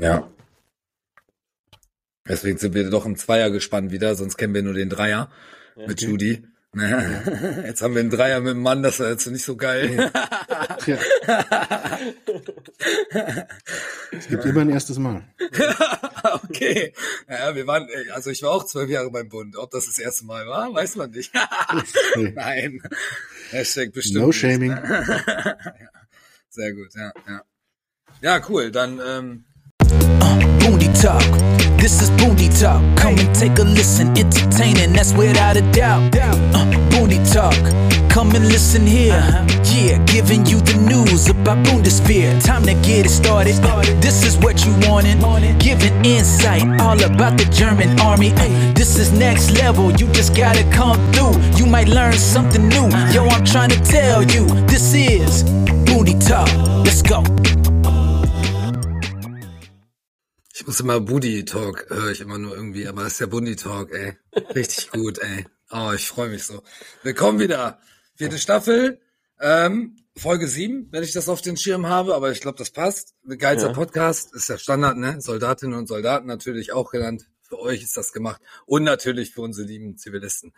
Ja. Deswegen sind wir doch im Zweier gespannt wieder, sonst kennen wir nur den Dreier ja. mit Judy. Jetzt haben wir einen Dreier mit dem Mann, das ist jetzt nicht so geil. Ja. es gibt immer ein erstes Mal. okay. Ja, wir waren, also ich war auch zwölf Jahre beim Bund. Ob das das erste Mal war, weiß man nicht. Nein. Hashtag bestimmt. No shaming. Sehr gut, ja, ja. Ja, cool. Dann ähm, Uh, booty Talk. This is Booty Talk. Come and take a listen. Entertaining, that's without a doubt. Uh, Booty Talk. Come and listen here. Uh-huh. Yeah, giving you the news about Bundeswehr. Time to get it started. This is what you wanted. Giving insight all about the German army. Uh, this is next level. You just gotta come through. You might learn something new. Yo, I'm trying to tell you. This is Booty Talk. Let's go. Ich muss immer Booty Talk, höre ich immer nur irgendwie, aber das ist der Bundy Talk, ey. Richtig gut, ey. Oh, ich freue mich so. Willkommen wieder. Vierte Staffel, ähm, Folge 7, wenn ich das auf den Schirm habe, aber ich glaube, das passt. Geilster ja. Podcast, ist ja Standard, ne? Soldatinnen und Soldaten natürlich auch genannt. Für euch ist das gemacht. Und natürlich für unsere lieben Zivilisten.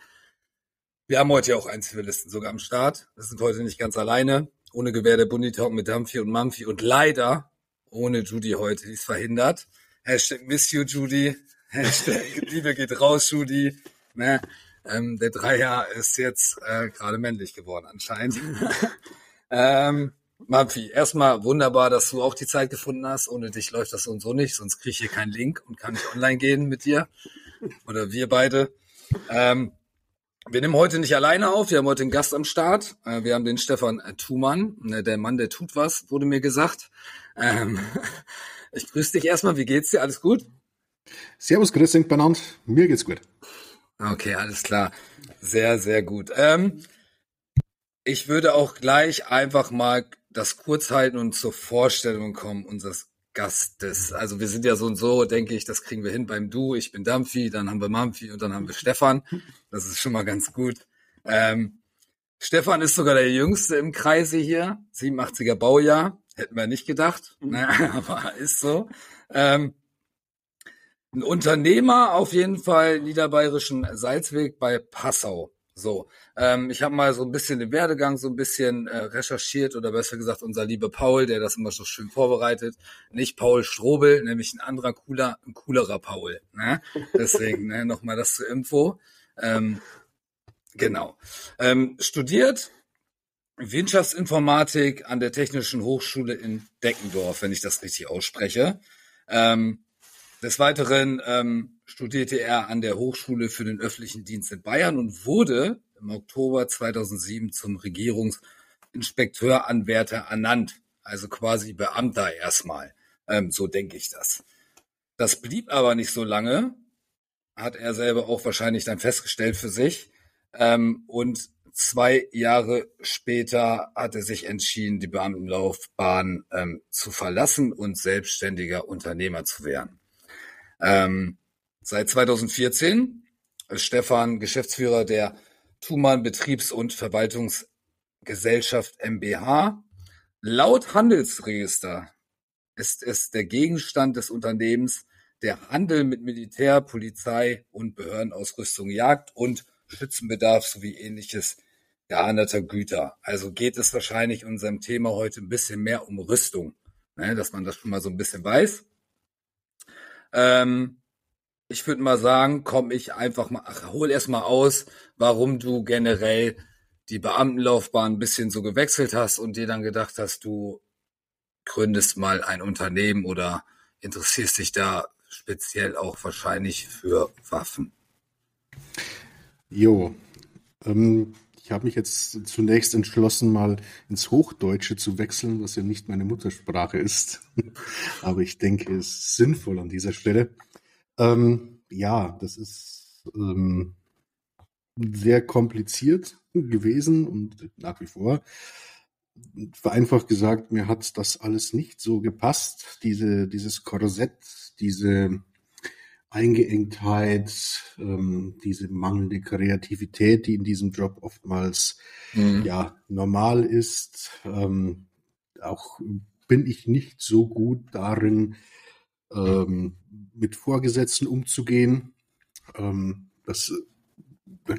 Wir haben heute ja auch einen Zivilisten sogar am Start. Wir sind heute nicht ganz alleine. Ohne Gewehr der Bundy Talk mit Dampfi und Mampfi und leider ohne Judy heute, die ist verhindert. Hashtag Miss You Judy. Hashtag Liebe geht raus, Judy. Ne? Ähm, der Dreier ist jetzt äh, gerade männlich geworden anscheinend. ähm, Mampfi, erstmal wunderbar, dass du auch die Zeit gefunden hast. Ohne dich läuft das und so nicht, sonst kriege ich hier keinen Link und kann nicht online gehen mit dir. Oder wir beide. Ähm, wir nehmen heute nicht alleine auf, wir haben heute einen Gast am Start. Äh, wir haben den Stefan Thumann, ne, der Mann, der tut was, wurde mir gesagt. Ähm, ich grüße dich erstmal. Wie geht's dir? Alles gut? Servus, grüß dich benannt. Mir geht's gut. Okay, alles klar. Sehr, sehr gut. Ähm, ich würde auch gleich einfach mal das kurz halten und zur Vorstellung kommen unseres Gastes. Also wir sind ja so und so, denke ich, das kriegen wir hin beim Du. Ich bin Dampfi, dann haben wir Mampfi und dann haben wir Stefan. Das ist schon mal ganz gut. Ähm, Stefan ist sogar der Jüngste im Kreise hier, 87er Baujahr. Hätten wir nicht gedacht, mhm. naja, aber ist so. Ähm, ein Unternehmer auf jeden Fall niederbayerischen Salzweg bei Passau. So, ähm, ich habe mal so ein bisschen den Werdegang so ein bisschen äh, recherchiert oder besser gesagt unser lieber Paul, der das immer so schön vorbereitet. Nicht Paul Strobel, nämlich ein anderer cooler, ein coolerer Paul. Ne? Deswegen ne, nochmal das zur Info. Ähm, genau. Ähm, studiert Wirtschaftsinformatik an der Technischen Hochschule in Deckendorf, wenn ich das richtig ausspreche. Ähm, des Weiteren ähm, studierte er an der Hochschule für den öffentlichen Dienst in Bayern und wurde im Oktober 2007 zum Regierungsinspekteuranwärter ernannt, also quasi Beamter erstmal. Ähm, so denke ich das. Das blieb aber nicht so lange, hat er selber auch wahrscheinlich dann festgestellt für sich. Ähm, und Zwei Jahre später hat er sich entschieden, die Beamtenlaufbahn ähm, zu verlassen und selbstständiger Unternehmer zu werden. Ähm, seit 2014 ist Stefan Geschäftsführer der Thumann Betriebs- und Verwaltungsgesellschaft MBH. Laut Handelsregister ist es der Gegenstand des Unternehmens der Handel mit Militär, Polizei und Behördenausrüstung, Jagd und Schützenbedarf sowie ähnliches geahndeter Güter. Also geht es wahrscheinlich unserem Thema heute ein bisschen mehr um Rüstung, ne, dass man das schon mal so ein bisschen weiß. Ähm, ich würde mal sagen, komm ich einfach mal, ach, hol erst mal aus, warum du generell die Beamtenlaufbahn ein bisschen so gewechselt hast und dir dann gedacht hast, du gründest mal ein Unternehmen oder interessierst dich da speziell auch wahrscheinlich für Waffen. Jo, ähm, ich habe mich jetzt zunächst entschlossen, mal ins Hochdeutsche zu wechseln, was ja nicht meine Muttersprache ist. Aber ich denke, es ist sinnvoll an dieser Stelle. Ähm, ja, das ist ähm, sehr kompliziert gewesen und nach wie vor. Vereinfacht gesagt, mir hat das alles nicht so gepasst. Diese, dieses Korsett, diese Eingeengtheit, ähm, diese mangelnde Kreativität, die in diesem Job oftmals mhm. ja normal ist. Ähm, auch bin ich nicht so gut darin, ähm, mit Vorgesetzten umzugehen. Ähm, das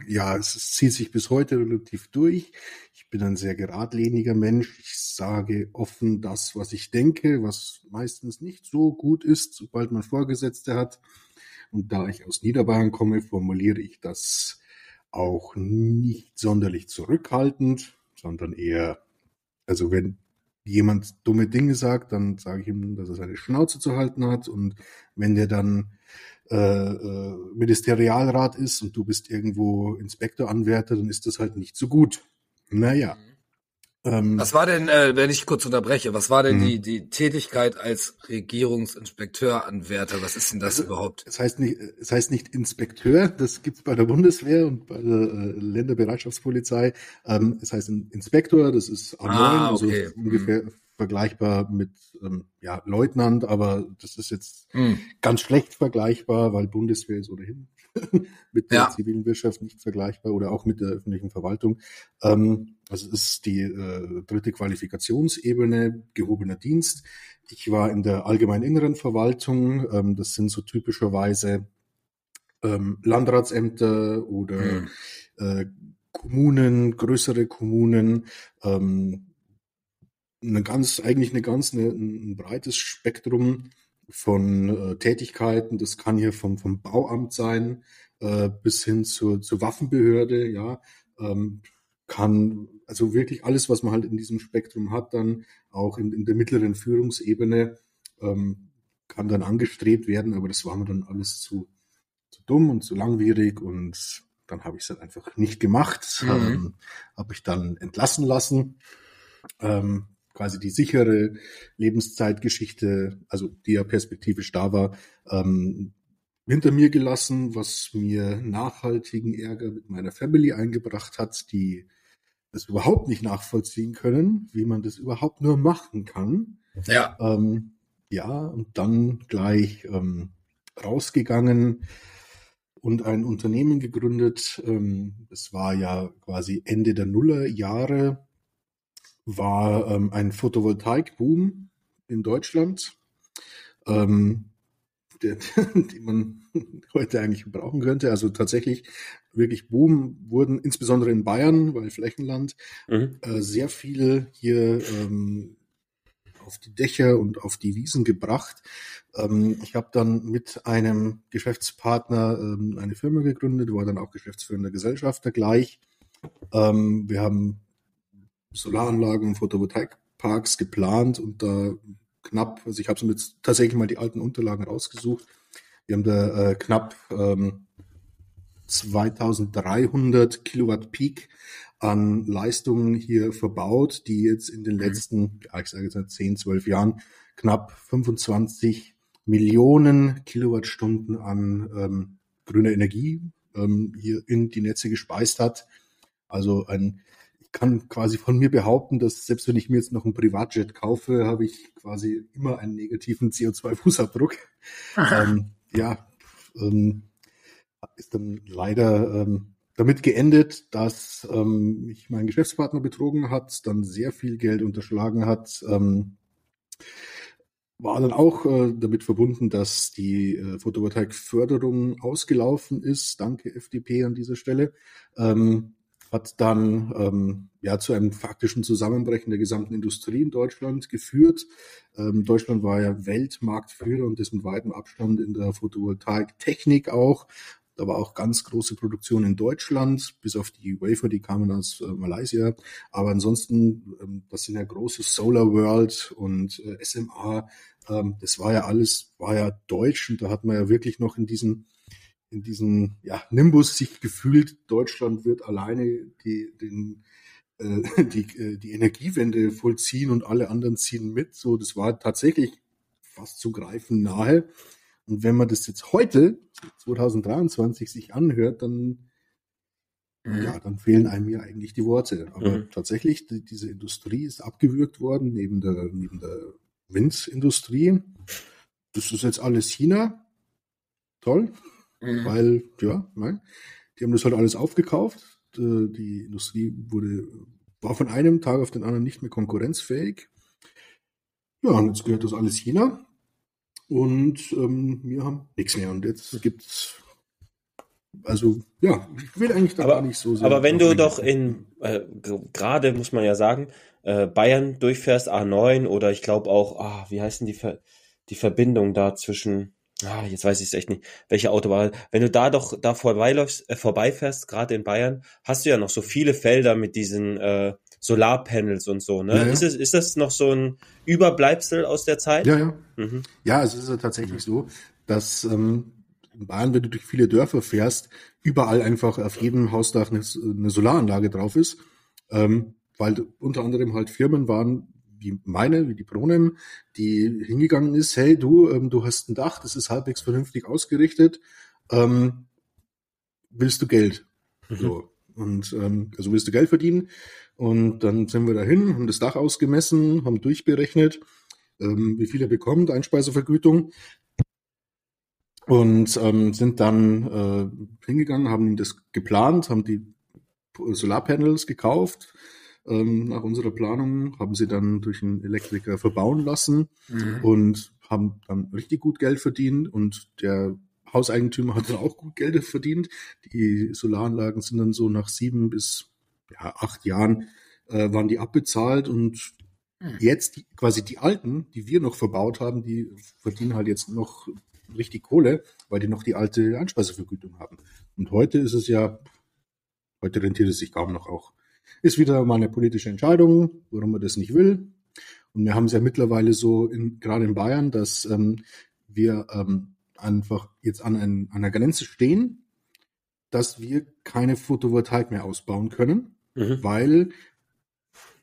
ja, es, es zieht sich bis heute relativ durch. Ich bin ein sehr geradliniger Mensch. Ich sage offen das, was ich denke, was meistens nicht so gut ist, sobald man Vorgesetzte hat. Und da ich aus Niederbayern komme, formuliere ich das auch nicht sonderlich zurückhaltend, sondern eher, also wenn jemand dumme Dinge sagt, dann sage ich ihm, dass er seine Schnauze zu halten hat. Und wenn der dann äh, äh, Ministerialrat ist und du bist irgendwo Inspektoranwärter, dann ist das halt nicht so gut. Naja. Mhm. Ähm, was war denn, äh, wenn ich kurz unterbreche, was war denn mhm. die, die Tätigkeit als Regierungsinspekteuranwärter? Was ist denn das also, überhaupt? Es heißt nicht, es heißt nicht Inspekteur, das gibt's bei der Bundeswehr und bei der äh, Länderbereitschaftspolizei. Ähm, es heißt Inspektor, das ist A9, ah, also okay. also ungefähr mhm vergleichbar mit ähm, ja, Leutnant, aber das ist jetzt hm. ganz schlecht vergleichbar, weil Bundeswehr ist ohnehin mit der ja. zivilen Wirtschaft nicht vergleichbar oder auch mit der öffentlichen Verwaltung. Ähm, also es ist die äh, dritte Qualifikationsebene, gehobener Dienst. Ich war in der allgemeinen inneren Verwaltung. Ähm, das sind so typischerweise ähm, Landratsämter oder hm. äh, Kommunen, größere Kommunen, ähm, eine ganz, eigentlich eine ganz, eine, ein breites Spektrum von äh, Tätigkeiten. Das kann hier vom, vom Bauamt sein äh, bis hin zur, zur Waffenbehörde, ja. Ähm, kann, also wirklich alles, was man halt in diesem Spektrum hat, dann auch in, in der mittleren Führungsebene, ähm, kann dann angestrebt werden, aber das war mir dann alles zu, zu dumm und zu langwierig und dann habe ich es halt einfach nicht gemacht, mhm. ähm, habe ich dann entlassen lassen. Ähm, quasi die sichere Lebenszeitgeschichte, also die ja perspektivisch da war, ähm, hinter mir gelassen, was mir nachhaltigen Ärger mit meiner Family eingebracht hat, die das überhaupt nicht nachvollziehen können, wie man das überhaupt nur machen kann. Ja. Ähm, ja, und dann gleich ähm, rausgegangen und ein Unternehmen gegründet. Ähm, es war ja quasi Ende der Nullerjahre war ähm, ein Photovoltaik-Boom in Deutschland, ähm, der, die man heute eigentlich brauchen könnte. Also tatsächlich wirklich Boom wurden insbesondere in Bayern, weil Flächenland, mhm. äh, sehr viel hier ähm, auf die Dächer und auf die Wiesen gebracht. Ähm, ich habe dann mit einem Geschäftspartner ähm, eine Firma gegründet, war dann auch geschäftsführender Gesellschafter gleich. Ähm, wir haben Solaranlagen und Photovoltaikparks geplant und da knapp, also ich habe mir jetzt tatsächlich mal die alten Unterlagen rausgesucht. Wir haben da äh, knapp ähm, 2300 Kilowatt Peak an Leistungen hier verbaut, die jetzt in den mhm. letzten, ja, ich sage jetzt 10, 12 Jahren knapp 25 Millionen Kilowattstunden an ähm, grüner Energie ähm, hier in die Netze gespeist hat. Also ein kann quasi von mir behaupten, dass selbst wenn ich mir jetzt noch ein Privatjet kaufe, habe ich quasi immer einen negativen CO2-Fußabdruck. Ähm, ja, ähm, ist dann leider ähm, damit geendet, dass ähm, mich mein Geschäftspartner betrogen hat, dann sehr viel Geld unterschlagen hat. Ähm, war dann auch äh, damit verbunden, dass die äh, Photovoltaikförderung ausgelaufen ist. Danke FDP an dieser Stelle. Ähm, hat dann ähm, ja zu einem faktischen Zusammenbrechen der gesamten Industrie in Deutschland geführt. Ähm, Deutschland war ja Weltmarktführer und ist mit weitem Abstand in der Photovoltaiktechnik auch. Da war auch ganz große Produktion in Deutschland, bis auf die Wafer, die kamen aus äh, Malaysia. Aber ansonsten, ähm, das sind ja große Solar World und äh, SMA. Ähm, das war ja alles, war ja deutsch und da hat man ja wirklich noch in diesen in diesem ja, Nimbus sich gefühlt, Deutschland wird alleine die, den, äh, die, äh, die Energiewende vollziehen und alle anderen ziehen mit. So, das war tatsächlich fast zu greifen nahe. Und wenn man das jetzt heute, 2023, sich anhört, dann, mhm. ja, dann fehlen einem ja eigentlich die Worte. Aber mhm. tatsächlich, die, diese Industrie ist abgewürgt worden, neben der, neben der Windindustrie. Das ist jetzt alles China. Toll. Mhm. Weil, ja, nein, die haben das halt alles aufgekauft. Die Industrie wurde, war von einem Tag auf den anderen nicht mehr konkurrenzfähig. Ja, und jetzt gehört das alles China. Und ähm, wir haben nichts mehr. Und jetzt gibt's also ja, ich will eigentlich da aber, gar nicht so sehr. Aber wenn du doch in, äh, gerade muss man ja sagen, äh, Bayern durchfährst, A9 oder ich glaube auch, ah, wie heißen die, Ver die Verbindung da zwischen, ah, jetzt weiß ich es echt nicht, welche Autobahn. Wenn du da doch da vorbeiläufst, äh, vorbeifährst, gerade in Bayern, hast du ja noch so viele Felder mit diesen äh, Solarpanels und so, ne? Ja, ja. Ist, es, ist das noch so ein Überbleibsel aus der Zeit? ja, ja. Mhm. Ja, es ist ja tatsächlich so, dass ähm, in Bayern, wenn du durch viele Dörfer fährst, überall einfach auf jedem Hausdach eine, eine Solaranlage drauf ist, ähm, weil unter anderem halt Firmen waren, wie meine, wie die Pronem, die hingegangen ist, hey du, ähm, du hast ein Dach, das ist halbwegs vernünftig ausgerichtet, ähm, willst du Geld? Mhm. So. Und ähm, also willst du Geld verdienen? Und dann sind wir dahin, haben das Dach ausgemessen, haben durchberechnet, ähm, wie viel er bekommt, Einspeisevergütung. Und ähm, sind dann äh, hingegangen, haben das geplant, haben die Solarpanels gekauft. Ähm, nach unserer Planung haben sie dann durch einen Elektriker verbauen lassen Mhm. und haben dann richtig gut Geld verdient und der Hauseigentümer hat dann auch gut Geld verdient. Die Solaranlagen sind dann so nach sieben bis ja, acht Jahren äh, waren die abbezahlt und Hm. jetzt die, quasi die alten, die wir noch verbaut haben, die verdienen halt jetzt noch richtig Kohle, weil die noch die alte Einspeisevergütung haben. Und heute ist es ja, heute rentiert es sich kaum noch auch. Ist wieder mal eine politische Entscheidung, warum man das nicht will. Und wir haben es ja mittlerweile so, in, gerade in Bayern, dass ähm, wir ähm, einfach jetzt an, ein, an einer Grenze stehen, dass wir keine Photovoltaik mehr ausbauen können, Mhm. weil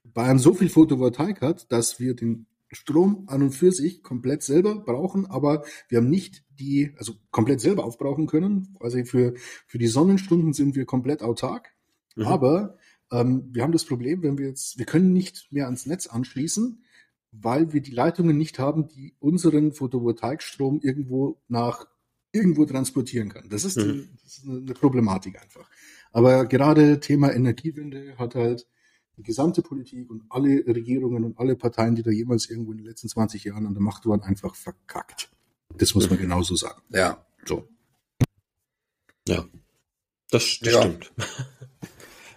Bayern so viel Photovoltaik hat, dass wir den Strom an und für sich komplett selber brauchen, aber wir haben nicht die, also komplett selber aufbrauchen können. Also für, für die Sonnenstunden sind wir komplett autark. Mhm. Aber ähm, wir haben das Problem, wenn wir jetzt, wir können nicht mehr ans Netz anschließen, weil wir die Leitungen nicht haben, die unseren Photovoltaikstrom irgendwo nach irgendwo transportieren kann. Das ist, Mhm. das ist eine Problematik einfach. Aber gerade Thema Energiewende hat halt die gesamte Politik und alle Regierungen und alle Parteien, die da jemals irgendwo in den letzten 20 Jahren an der Macht waren, einfach verkackt. Das muss man genauso sagen. Ja. So. Ja, das, das Ja. stimmt.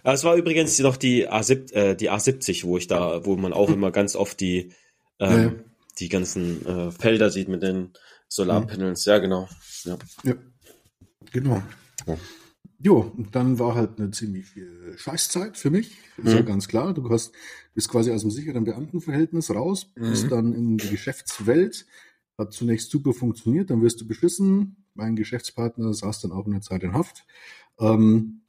Aber es war übrigens noch die A7, äh, die A70, wo ich da, wo man auch immer ganz oft die, ähm, Ja, ja. die ganzen äh, Felder sieht mit den Solarpanels. Ja, genau. Ja. Ja, genau. Ja. Jo, und dann war halt eine ziemlich viel Scheißzeit für mich. Ist ja Mhm. ganz klar. Du hast, bist quasi aus dem sicheren Beamtenverhältnis raus, bist Mhm. dann in die Geschäftswelt. Hat zunächst super funktioniert, dann wirst du beschissen. Mein Geschäftspartner saß dann auch eine Zeit in Haft. Ähm,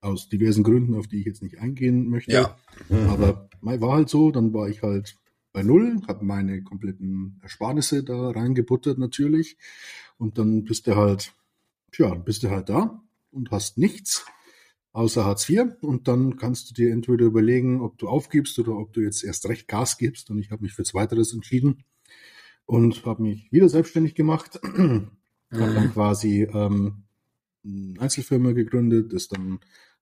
aus diversen Gründen, auf die ich jetzt nicht eingehen möchte. Ja. Aber mein war halt so, dann war ich halt bei Null, habe meine kompletten Ersparnisse da reingebuttert natürlich. Und dann bist du halt, tja, bist du halt da und hast nichts außer Hartz IV. Und dann kannst du dir entweder überlegen, ob du aufgibst oder ob du jetzt erst recht Gas gibst. Und ich habe mich für Zweiteres entschieden und habe mich wieder selbstständig gemacht. Habe dann Mhm. quasi ähm, eine Einzelfirma gegründet, das dann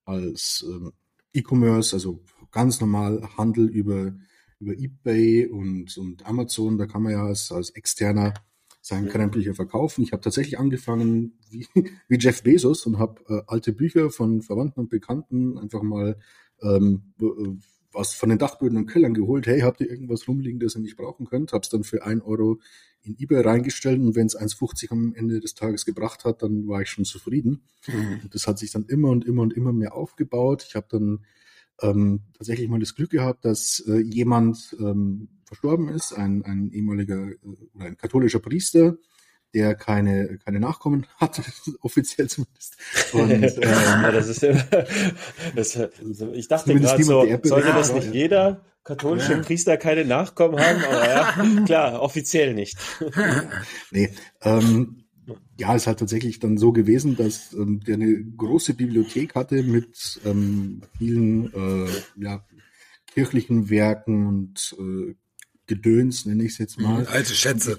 als ähm, E-Commerce, also ganz normal Handel über, über Ebay und, und Amazon, da kann man ja als, als Externer sein Krempel hier verkaufen. Ich habe tatsächlich angefangen wie, wie Jeff Bezos und habe äh, alte Bücher von Verwandten und Bekannten einfach mal ähm, äh, was von den Dachböden und Kellern geholt. Hey, habt ihr irgendwas rumliegen, das ihr nicht brauchen könnt? Hab's dann für ein Euro in eBay reingestellt und wenn es 1,50 am Ende des Tages gebracht hat, dann war ich schon zufrieden. Mhm. Und das hat sich dann immer und immer und immer mehr aufgebaut. Ich habe dann ähm, tatsächlich mal das Glück gehabt, dass äh, jemand ähm, verstorben ist, ein, ein ehemaliger äh, oder ein katholischer Priester, der keine, keine Nachkommen hatte, offiziell zumindest. Und, ähm, ja, das ist immer, das, ich dachte gerade so, sollte das ja, nicht ja. jeder katholische Ja. Priester keine Nachkommen haben? Aber ja, klar, offiziell nicht. Nee, ähm, ja, es hat tatsächlich dann so gewesen, dass ähm, der eine große Bibliothek hatte mit ähm, vielen äh, ja, kirchlichen Werken und äh, Gedöns, nenne ich es jetzt mal. Alte Schätze.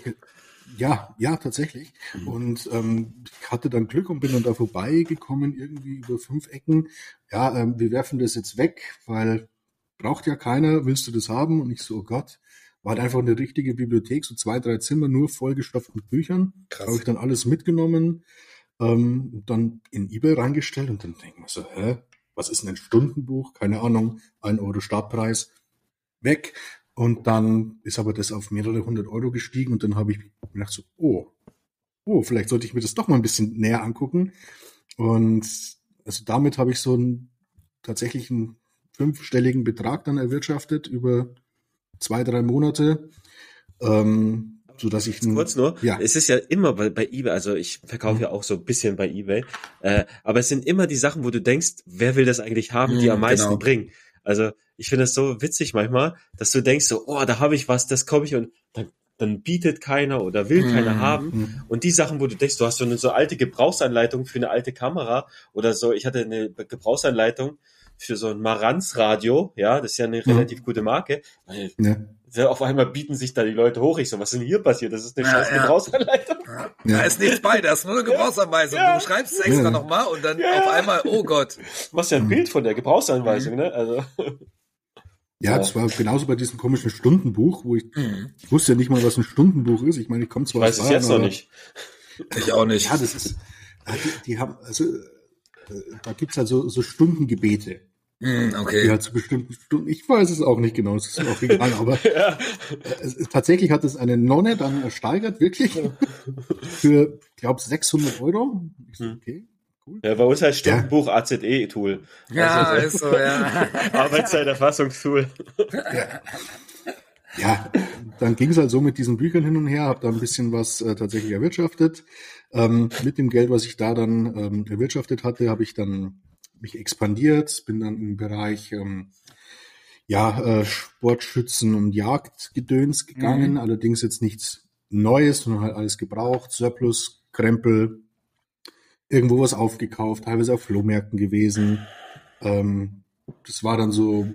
Ja, ja, tatsächlich. Und ähm, ich hatte dann Glück und bin dann da vorbeigekommen, irgendwie über fünf Ecken. Ja, ähm, wir werfen das jetzt weg, weil braucht ja keiner, willst du das haben? Und ich so, oh Gott. war halt einfach eine richtige Bibliothek, so zwei, drei Zimmer nur vollgestopft mit Büchern. Habe ich dann alles mitgenommen, ähm, und dann in eBay reingestellt und dann denken wir so, hä, was ist denn ein Stundenbuch? Keine Ahnung, ein Euro Startpreis, weg. Und dann ist aber das auf mehrere hundert Euro gestiegen und dann habe ich gedacht so, oh, oh, vielleicht sollte ich mir das doch mal ein bisschen näher angucken. Und also damit habe ich so einen tatsächlich einen fünfstelligen Betrag dann erwirtschaftet über zwei, drei Monate. Ähm, so dass ich kurz nur, ja. es ist ja immer bei, bei eBay, also ich verkaufe Mhm. ja auch so ein bisschen bei eBay, äh, aber es sind immer die Sachen, wo du denkst, wer will das eigentlich haben, die Mhm, am meisten genau. bringen. Also ich finde es so witzig manchmal, dass du denkst so, oh, da habe ich was, das komme ich und dann, dann bietet keiner oder will Mhm. keiner haben. Mhm. Und die Sachen, wo du denkst, du hast so eine so alte Gebrauchsanleitung für eine alte Kamera oder so, ich hatte eine Gebrauchsanleitung für so ein Marantz-Radio, ja, das ist ja eine Mhm. relativ gute Marke. Weil Ja. auf einmal bieten sich da die Leute hoch. Ich so, was ist denn hier passiert? Das ist eine Ja, scheiß ja. Gebrauchsanleitung. Ja. Da ist nichts bei, da ist nur eine Gebrauchsanweisung. Ja. Du schreibst es extra Ja. nochmal und dann Ja. auf einmal, oh Gott. Du machst ja ein Mhm. Bild von der Gebrauchsanweisung, ne? Also, Ja, Ja. das war genauso bei diesem komischen Stundenbuch, wo ich, Hm. ich wusste ja nicht mal, was ein Stundenbuch ist. Ich meine, ich komme ich zwar weiß aus es jetzt Bayern, noch nicht. Ich auch nicht. Ja, das ist, ja, die, die haben, also, äh, da gibt's halt so, so Stundengebete, die okay. halt zu bestimmten Stunden, ich weiß es auch nicht genau, das ist auch egal, aber Ja. äh, es, ist- tatsächlich hat es eine Nonne dann ersteigert, wirklich, für, ich glaube, 600 Euro. Ich so, Hm. okay, cool. ja, bei uns heißt Stundenbuch AZE-Tool. Ja, Also, ist so, ja. Arbeitszeiterfassungstool. Ja, dann ging es halt so mit diesen Büchern hin und her, habe da ein bisschen was äh, tatsächlich erwirtschaftet. Ähm, mit dem Geld, was ich da dann ähm, erwirtschaftet hatte, habe ich dann mich expandiert, bin dann im Bereich ähm, ja, äh, Sportschützen und Jagdgedöns gegangen, Mhm. allerdings jetzt nichts Neues, sondern halt alles gebraucht, Surplus, Krempel, irgendwo was aufgekauft, teilweise auf Flohmärkten gewesen. Ähm, das war dann so,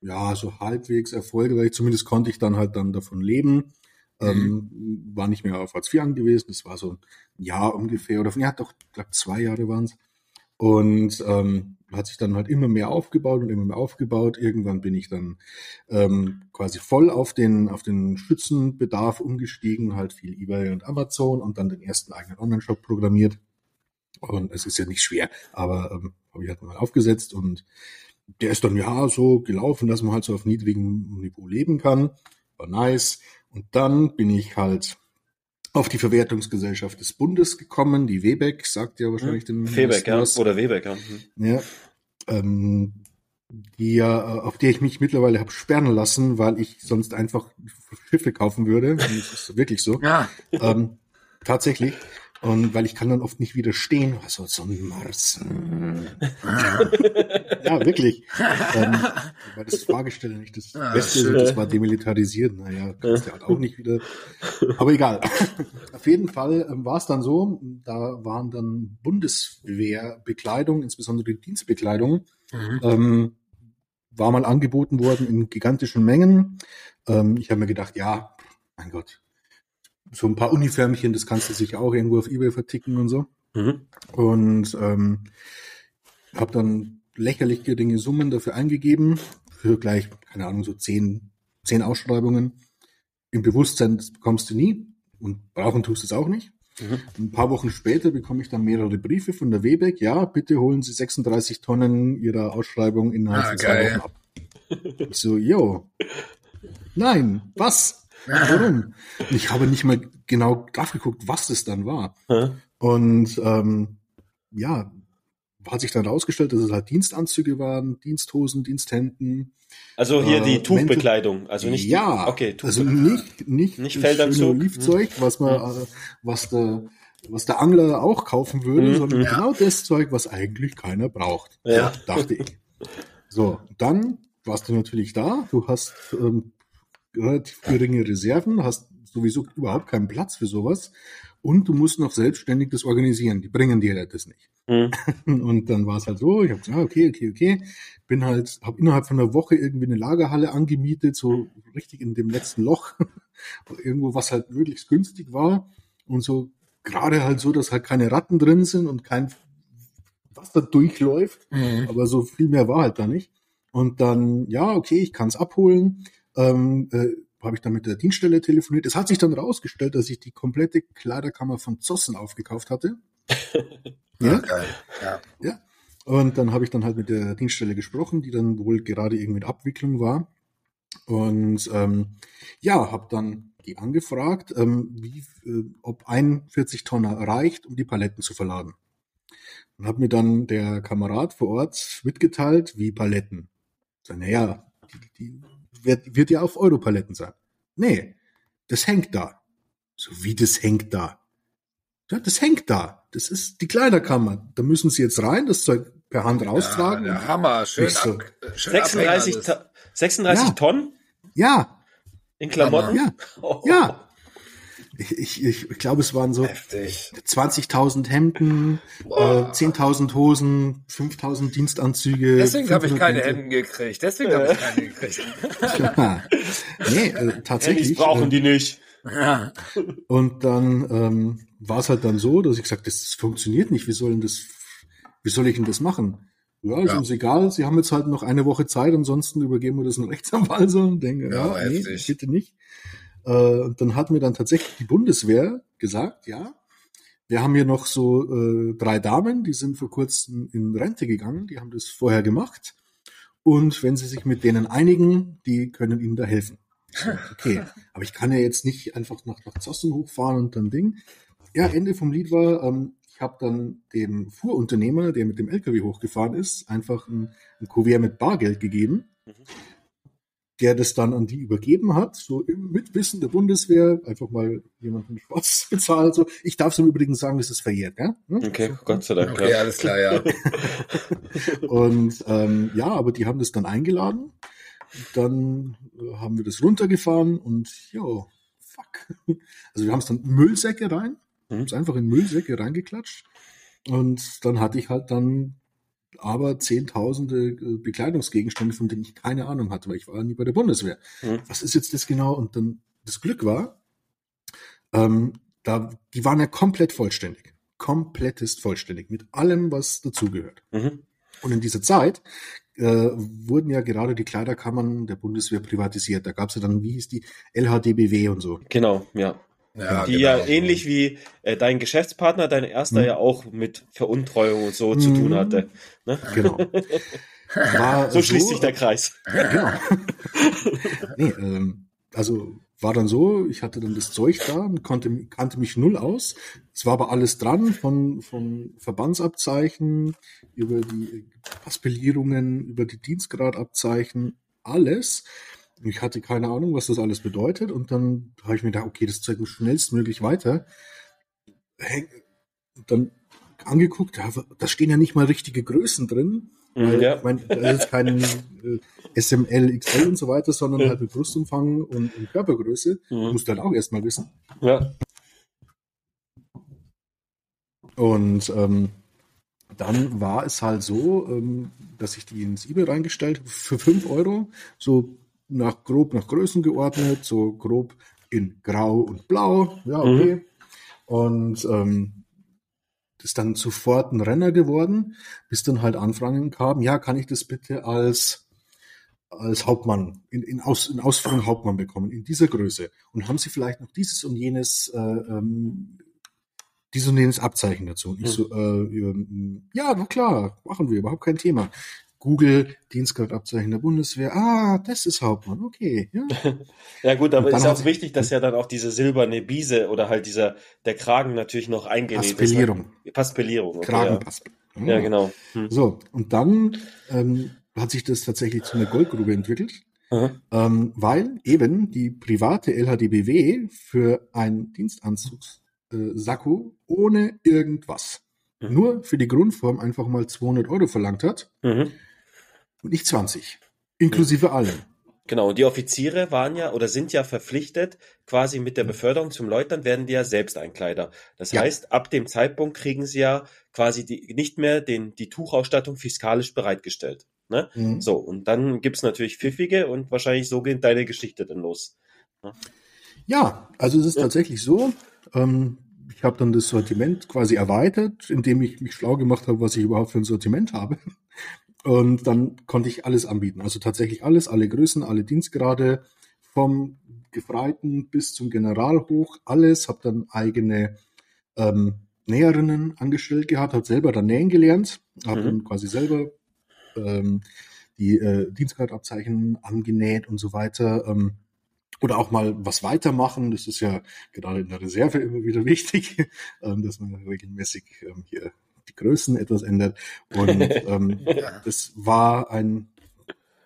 ja, so halbwegs erfolgreich. Zumindest konnte ich dann halt dann davon leben. Ähm, war nicht mehr auf Hartz IV angewiesen. Das war so ein Jahr ungefähr oder ja, doch, ich glaube zwei Jahre waren es. Und ähm, hat sich dann halt immer mehr aufgebaut und immer mehr aufgebaut. Irgendwann bin ich dann ähm, quasi voll auf den auf den Schützenbedarf umgestiegen, halt viel eBay und Amazon und dann den ersten eigenen Online-Shop programmiert. Und es ist ja nicht schwer, aber ähm, habe ich halt mal aufgesetzt und der ist dann ja so gelaufen, dass man halt so auf niedrigem Niveau leben kann. War nice. Und dann bin ich halt auf die Verwertungsgesellschaft des Bundes gekommen, die Webeck, sagt ja wahrscheinlich den Febeck, meisten ja. was. Oder Webeck, ja. Mhm. Ja. Ähm, die ja, äh, auf der ich mich mittlerweile habe sperren lassen, weil ich sonst einfach Schiffe kaufen würde. Und das ist wirklich so. Ja. ähm, tatsächlich. Und weil ich kann dann oft nicht widerstehen. Also so ein Mars. ja, wirklich. ähm, weil das Fahrgestell nicht das Ah, Beste ist, das war demilitarisiert. Naja, kannst du halt auch nicht wieder. Aber egal. Auf jeden Fall ähm, war es dann so, da waren dann Bundeswehrbekleidung, insbesondere die Dienstbekleidung, Mhm. ähm, war mal angeboten worden in gigantischen Mengen. Ähm, ich habe mir gedacht, ja, mein Gott, so ein paar Uniformchen, das kannst du sich auch irgendwo auf Ebay verticken und so. Mhm. Und ähm, habe dann lächerlich geringe Summen dafür eingegeben, für gleich, keine Ahnung, so zehn, zehn Ausschreibungen. Im Bewusstsein, das bekommst du nie und brauchen tust du es auch nicht. Mhm. Ein paar Wochen später bekomme ich dann mehrere Briefe von der Webeck. Ja, bitte holen Sie 36 Tonnen Ihrer Ausschreibung innerhalb Ah, von zwei geil. Wochen ab. So, yo, nein, was? Warum? Ich habe nicht mal genau drauf geguckt, was das dann war. Ja. Und ähm, ja, hat sich dann herausgestellt, dass es halt Dienstanzüge waren, Diensthosen, Diensthemden. Also hier Äh, die Tuchbekleidung. Also nicht ja, okay, Tuch. also nicht nicht, Nicht Feldanzug. Olivzeug, was man, äh, was der was der Angler auch kaufen würde, Mhm, sondern ja. genau das Zeug, was eigentlich keiner braucht. Ja. dachte ich. So, dann warst du natürlich da. Du hast ähm, relativ geringe Reserven, hast sowieso überhaupt keinen Platz für sowas. Und du musst noch selbstständig das organisieren. Die bringen dir das nicht. Mhm. Und dann war es halt so, ich habe gesagt, ah, okay, okay, okay. Bin halt, habe innerhalb von einer Woche irgendwie eine Lagerhalle angemietet, so richtig in dem letzten Loch. Irgendwo, was halt möglichst günstig war. Und so gerade halt so, dass halt keine Ratten drin sind und kein Wasser durchläuft. Mhm. Aber so viel mehr war halt da nicht. Und dann, ja, okay, ich kann es abholen. Ähm, äh, habe ich dann mit der Dienststelle telefoniert. Es hat sich dann rausgestellt, dass ich die komplette Kleiderkammer von Zossen aufgekauft hatte. Ja, geil. Ja. Ja. Und dann habe ich dann halt mit der Dienststelle gesprochen, die dann wohl gerade irgendwie in Abwicklung war. Und ähm, ja, habe dann die angefragt, ähm, wie, äh, ob ein 40 Tonner reicht, um die Paletten zu verladen. Und hat mir dann der Kamerad vor Ort mitgeteilt, wie Paletten. Naja, die, die wird, wird ja auf Europaletten sein. Nee, das hängt da. So wie das hängt da. Ja, das hängt da. Das ist die Kleiderkammer. Da müssen Sie jetzt rein, das Zeug per Hand raustragen. Ja, der Hammer. Schön, so, ab, schön 36, abhängen Ta- 36 Ja. Tonnen ja, in Klamotten? ja, Oh. ja. Ich, ich, ich glaube, es waren so Heftig. 20.000 Hemden, äh, Boah. 10.000 Hosen, 5.000 Dienstanzüge. Deswegen habe ich 500 keine Hemden. Hemden gekriegt. Deswegen habe ich keine gekriegt. Ja. nee, äh, Handys tatsächlich. brauchen äh, die nicht. Ja. Und dann ähm, war es halt dann so, dass ich gesagt, das funktioniert nicht. Wie soll denn das, wie soll ich denn das machen? Ja, ist Ja. uns egal. Sie haben jetzt halt noch eine Woche Zeit, ansonsten übergeben wir das einem Rechtsanwalt so und denke, Ja, ja, nee, heftig. bitte nicht. Äh, und dann hat mir dann tatsächlich die Bundeswehr gesagt, ja, wir haben hier noch so äh, drei Damen, die sind vor kurzem in Rente gegangen, die haben das vorher gemacht. Und wenn Sie sich mit denen einigen, die können Ihnen da helfen. So, Okay, aber ich kann ja jetzt nicht einfach nach, nach Zossen hochfahren und dann Ding. Ja, Ende vom Lied war, ähm, ich habe dann dem Fuhrunternehmer, der mit dem LKW hochgefahren ist, einfach ein, ein Kuvert mit Bargeld gegeben, der das dann an die übergeben hat, so im Mitwissen der Bundeswehr, einfach mal jemanden Spaß bezahlt. So. Ich darf es im Übrigen sagen, das ist verjährt, ja? Hm? Okay, Gott sei Dank. Okay, ja. alles klar, ja. Und ähm, ja, aber die haben das dann eingeladen. Dann äh, haben wir das runtergefahren und ja, fuck. Also wir haben es dann in Müllsäcke rein, Mhm. haben es einfach in Müllsäcke reingeklatscht. Und dann hatte ich halt dann aber zehntausende äh, Bekleidungsgegenstände, von denen ich keine Ahnung hatte, weil ich war nie bei der Bundeswehr. Mhm. Was ist jetzt das genau? Und dann das Glück war, ähm, da, die waren ja komplett vollständig. Komplettest vollständig. Mit allem, was dazugehört. Mhm. Und in dieser Zeit äh, wurden ja gerade die Kleiderkammern der Bundeswehr privatisiert. Da gab es ja dann, wie hieß die, LHDBW und so. Genau, ja. Ja Die genau. ja ähnlich wie äh, dein Geschäftspartner, dein erster Mhm. ja auch mit Veruntreuung und so zu Mhm. tun hatte. Ne? Genau. War So schließt sich der Kreis. Genau. nee, ähm, also war dann so, ich hatte dann das Zeug da und konnte, kannte mich null aus. Es war aber alles dran, von, von Verbandsabzeichen über die Paspellierungen, über die Dienstgradabzeichen, alles. Ich hatte keine Ahnung, was das alles bedeutet. Und dann habe ich mir gedacht, okay, das Zeug muss schnellstmöglich weiter. Dann angeguckt, da, stehen ja nicht mal richtige Größen drin. Weil, Mhm, ja. Ich meine, da ist kein äh, SML, XL und so weiter, sondern Ja. halt mit Brustumfang und, und Körpergröße. Mhm. Musst du halt auch erstmal wissen. Ja. Und ähm, dann war es halt so, ähm, dass ich die ins eBay reingestellt habe für 5 Euro, so nach grob nach Größen geordnet, so grob in Grau und Blau. Ja, okay. Und ähm, das ist dann sofort ein Renner geworden, bis dann halt Anfragen kamen, ja, kann ich das bitte als als Hauptmann, in, in, Aus, in Ausführung Hauptmann bekommen, in dieser Größe. Und haben Sie vielleicht noch dieses und jenes äh, ähm, dieses und jenes Abzeichen dazu. Und ich so, äh, ähm, ja, na klar, machen wir, überhaupt kein Thema. Google, Dienstgradabzeichen der Bundeswehr, ah, das ist Hauptmann, okay, ja. Ja gut, aber ist auch wichtig, dass ja dann auch diese silberne Biese oder halt dieser der Kragen natürlich noch eingenäht ist. Paspellierung. Ne? Paspellierung. okay, Kragenpass. Ja. ja, genau. Hm. So, und dann ähm, hat sich das tatsächlich zu einer Goldgrube entwickelt, ähm, weil eben die private LHDBW für ein Dienstanzugs äh, ohne irgendwas, Mhm. nur für die Grundform einfach mal 200 Euro verlangt hat Mhm. Und nicht 20, inklusive allem. Genau, und die Offiziere waren ja oder sind ja verpflichtet, quasi mit der Beförderung zum Leutnant werden die ja selbst Einkleider. Das Ja. heißt, ab dem Zeitpunkt kriegen sie ja quasi die, nicht mehr den, die Tuchausstattung fiskalisch bereitgestellt. Ne? Mhm. So, und dann gibt's natürlich Pfiffige und wahrscheinlich so geht deine Geschichte dann los. Ja, also es ist Ja. tatsächlich so. Ähm, ich habe dann das Sortiment quasi erweitert, indem ich mich schlau gemacht habe, was ich überhaupt für ein Sortiment habe. Und dann konnte ich alles anbieten. Also tatsächlich alles, alle Größen, alle Dienstgrade, vom Gefreiten bis zum General hoch, alles, habe dann eigene ähm, Näherinnen angestellt gehabt, habe selber dann nähen gelernt, habe Mhm. dann quasi selber ähm, die äh, Dienstgradabzeichen angenäht und so weiter. Ähm, oder auch mal was weitermachen. Das ist ja gerade in der Reserve immer wieder wichtig, ähm, dass man regelmäßig ähm, hier die Größen etwas ändert. Und ähm, das war ein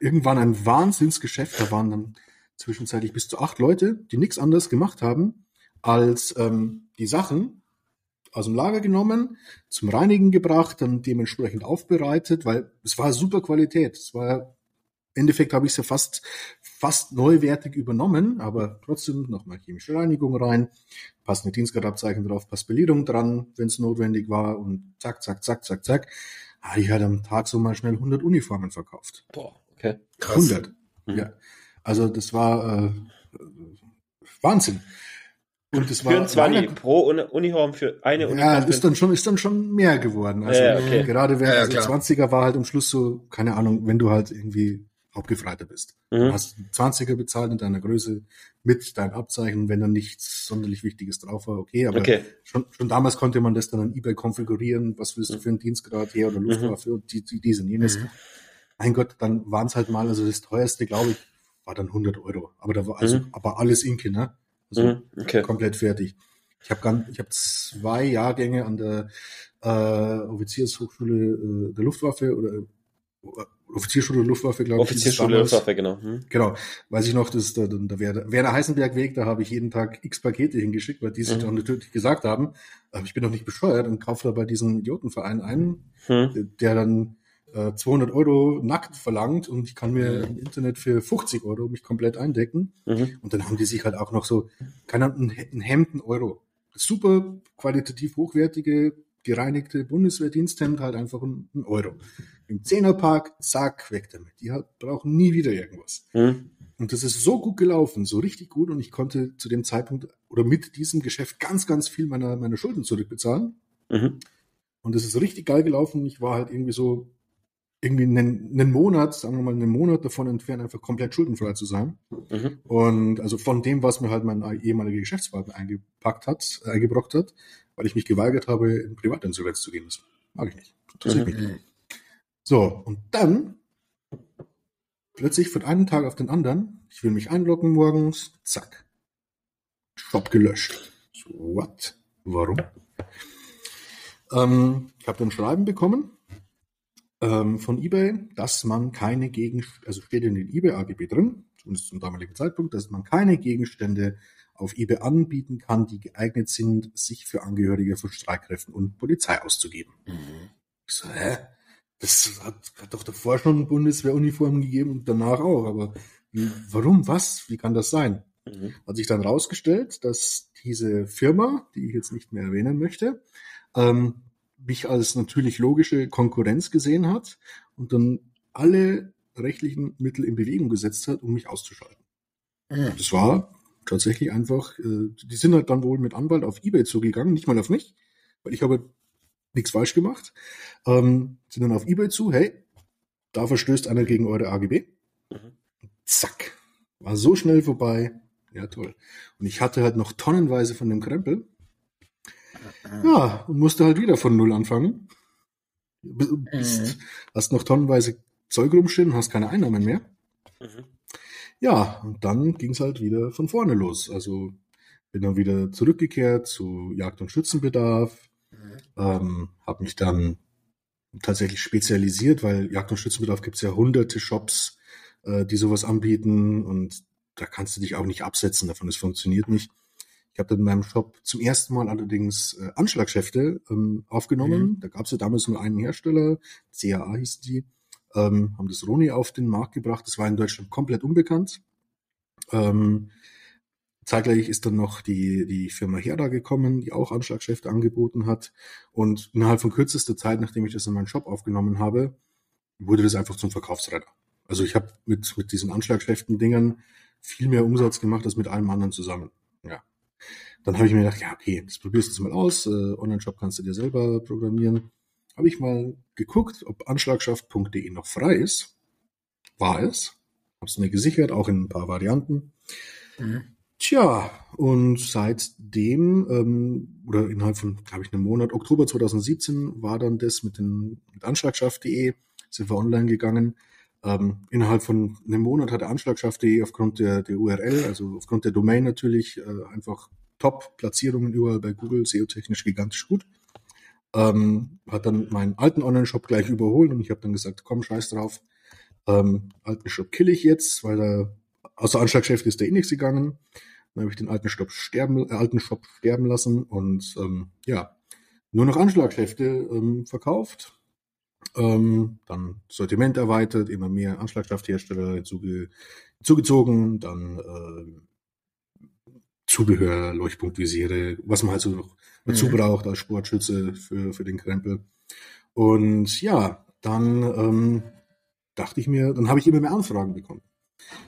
irgendwann ein Wahnsinnsgeschäft. Da waren dann zwischenzeitlich bis zu acht Leute, die nichts anderes gemacht haben, als ähm, die Sachen aus dem Lager genommen, zum Reinigen gebracht, dann dementsprechend aufbereitet, weil es war super Qualität. Es war Endeffekt habe ich es ja fast fast neuwertig übernommen, aber trotzdem nochmal chemische Reinigung rein, passende Dienstgradabzeichen drauf, Paspellierung dran, wenn es notwendig war und zack, zack, zack, zack, zack. Habe ich halt am Tag so mal schnell 100 Uniformen verkauft. Boah, okay. Krass. 100. Mhm. Ja. Also das war äh, Wahnsinn. Und das Für ein war 20 leider- pro Uni Uniform für eine ja, Uniform. das ist dann schon, ist dann schon mehr geworden. Also Ja, ja, okay. gerade wenn Ja, ja, also klar. 20er war halt am Schluss so, keine Ahnung, wenn du halt irgendwie Hauptgefreiter bist. Du mhm. hast einen 20er bezahlt in deiner Größe mit deinem Abzeichen, wenn da nichts sonderlich Wichtiges drauf war, okay, aber Okay. schon, schon damals konnte man das dann an eBay konfigurieren, was willst du für einen Dienstgrad her oder Luftwaffe und die, die, dies und jenes. Mhm. Mein Gott, dann waren es halt mal, also das teuerste, glaube ich, war dann 100 Euro. Aber da war also, Mhm. aber alles Inke, ne? Also Mhm. Okay. komplett fertig. Ich habe ganz, ich habe zwei Jahrgänge an der äh, Offiziershochschule äh, der Luftwaffe oder Offiziersschule der Luftwaffe, glaube ich. damals. Luftwaffe, genau. Mhm. Genau, weiß ich noch, das ist der, der Werner, Heisenberg-Weg, da habe ich jeden Tag x Pakete hingeschickt, weil die sich Mhm. dann natürlich gesagt haben, aber ich bin doch nicht bescheuert und kaufe da bei diesem Idiotenverein ein, Mhm. der dann äh, 200 Euro nackt verlangt und ich kann mir im Internet für 50 Euro mich komplett eindecken. Mhm. Und dann haben die sich halt auch noch so, keine Ahnung, ein ein Hemd, ein Euro. Super qualitativ hochwertige, gereinigte Bundeswehrdiensthemd, halt einfach ein, ein Euro. Im Zehnerpark, zack, weg damit. Die hat, brauchen nie wieder irgendwas. Mhm. Und das ist so gut gelaufen, so richtig gut. Und ich konnte zu dem Zeitpunkt oder mit diesem Geschäft ganz, ganz viel meiner, meiner Schulden zurückbezahlen. Mhm. Und das ist richtig geil gelaufen. Ich war halt irgendwie so, irgendwie einen, einen Monat, sagen wir mal, einen Monat davon entfernt, einfach komplett schuldenfrei zu sein. Mhm. Und also von dem, was mir halt mein ehemaliger Geschäftspartner eingepackt hat, eingebrockt hat, weil ich mich geweigert habe, in Privatinsolvenz zu gehen. Das mag ich nicht. Interessiert Mhm. mich nicht. So, und dann plötzlich von einem Tag auf den anderen, ich will mich einloggen morgens, zack. Shop gelöscht. So, what? Warum? Ähm, ich habe dann Schreiben bekommen ähm, von eBay, dass man keine Gegenstände, also steht in den eBay-AGB drin, zumindest zum damaligen Zeitpunkt, dass man keine Gegenstände auf eBay anbieten kann, die geeignet sind, sich für Angehörige von Streitkräften und Polizei auszugeben. Mhm. Ich so, hä? Das hat, hat doch davor schon Bundeswehruniformen gegeben und danach auch, aber wie, warum, was, wie kann das sein? Mhm. Hat sich dann rausgestellt, dass diese Firma, die ich jetzt nicht mehr erwähnen möchte, ähm, mich als natürlich logische Konkurrenz gesehen hat und dann alle rechtlichen Mittel in Bewegung gesetzt hat, um mich auszuschalten. Mhm. Das war tatsächlich einfach, äh, die sind halt dann wohl mit Anwalt auf Ebay zugegangen, nicht mal auf mich, weil ich habe nichts falsch gemacht, ähm, sind dann auf Ebay zu, hey, da verstößt einer gegen eure AGB. Mhm. Zack. War so schnell vorbei. Ja, toll. Und ich hatte halt noch tonnenweise von dem Krempel. Ja, und musste halt wieder von Null anfangen. Bist, bist, hast noch tonnenweise Zeug rumstehen, hast keine Einnahmen mehr. Mhm. Ja, und dann ging's halt wieder von vorne los. Also bin dann wieder zurückgekehrt zu Jagd- und Schützenbedarf, ähm, habe mich dann tatsächlich spezialisiert, weil Jagd- und Schützenbedarf gibt's ja hunderte Shops, äh, die sowas anbieten und da kannst du dich auch nicht absetzen davon, es funktioniert nicht. Ich habe dann in meinem Shop zum ersten Mal allerdings äh, Anschlagschäfte ähm, aufgenommen. Da gab's ja damals nur einen Hersteller, CAA hieß die, ähm, haben das Roni auf den Markt gebracht. Das war in Deutschland komplett unbekannt. Ähm, zeitgleich ist dann noch die, die Firma Herda gekommen, die auch Anschlagschäfte angeboten hat. Und innerhalb von kürzester Zeit, nachdem ich das in meinen Shop aufgenommen habe, wurde das einfach zum Verkaufsretter. Also ich habe mit, mit diesen Anschlagschäften-Dingern viel mehr Umsatz gemacht als mit allem anderen zusammen. Ja. Dann habe ich mir gedacht, ja, okay, das probierst du jetzt mal aus. Äh, Online-Shop kannst du dir selber programmieren. Habe ich mal geguckt, ob anschlagschaft.de noch frei ist. War es. Habe es mir gesichert, auch in ein paar Varianten. Mhm. Tja, und seitdem, ähm, oder innerhalb von, glaube ich, einem Monat, Oktober 2017, war dann das mit, den, mit Anschlagschaft.de, sind wir online gegangen. Ähm, innerhalb von einem Monat hat der Anschlagschaft.de aufgrund der, der URL, also aufgrund der Domain natürlich, äh, einfach Top-Platzierungen überall bei Google, SEO-technisch gigantisch gut. Ähm, hat dann meinen alten Online-Shop gleich überholt und ich habe dann gesagt, komm, scheiß drauf, ähm, alten Shop kill ich jetzt, weil da außer Anschlagschef ist der eh nichts gegangen. Dann habe ich den alten Shop sterben, äh, alten Shop sterben lassen und ähm, ja, nur noch Anschlagschäfte ähm, verkauft. Ähm, dann Sortiment erweitert, immer mehr Anschlagkrafthersteller hinzuge zugezogen, dann äh, Zubehör, Leuchtpunktvisiere, was man halt so noch dazu Mhm. braucht als Sportschütze für, für den Krempel. Und ja, dann ähm, dachte ich mir, dann habe ich immer mehr Anfragen bekommen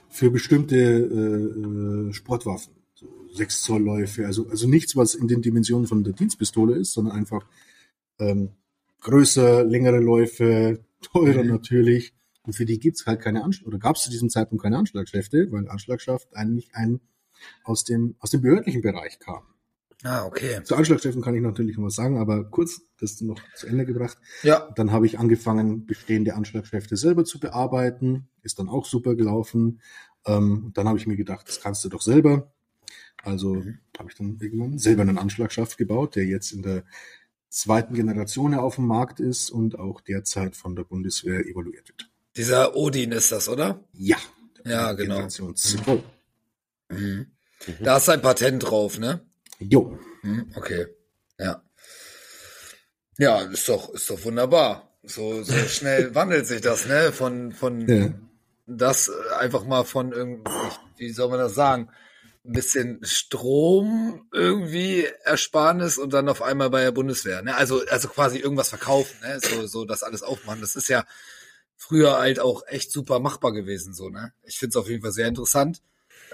für bestimmte äh, äh, Sportwaffen. So 6 Zoll Läufe, also, also nichts, was in den Dimensionen von der Dienstpistole ist, sondern einfach ähm, größer, längere Läufe, teurer Mhm. natürlich. Und für die gibt's halt keine Anschlag, oder gab es zu diesem Zeitpunkt keine Anschlagschäfte, weil Anschlagschaft eigentlich ein aus dem, aus dem behördlichen Bereich kam. Ah, okay. Zu Anschlagschäften kann ich natürlich noch was sagen, aber kurz das noch zu Ende gebracht. Ja. Dann habe ich angefangen, bestehende Anschlagschäfte selber zu bearbeiten. Ist dann auch super gelaufen. Ähm, und dann habe ich mir gedacht, das kannst du doch selber. Also Mhm. habe ich dann irgendwann selber einen Anschlagschaft gebaut, der jetzt in der zweiten Generation auf dem Markt ist und auch derzeit von der Bundeswehr evaluiert wird. Dieser Odin ist das, oder? Ja. Ja, genau. Generation 2. Mhm. Da ist ein Patent drauf, ne? Jo. Hm, okay. Ja. Ja, ist doch, ist doch wunderbar. So, so schnell wandelt sich das, ne? Von, von Ja. das äh, einfach mal von irgendwie, wie soll man das sagen? Ein bisschen Strom irgendwie Ersparnis und dann auf einmal bei der Bundeswehr, ne? Also, also quasi irgendwas verkaufen, ne? So, so das alles aufmachen. Das ist ja früher halt auch echt super machbar gewesen, so, ne? Ich finde es auf jeden Fall sehr interessant.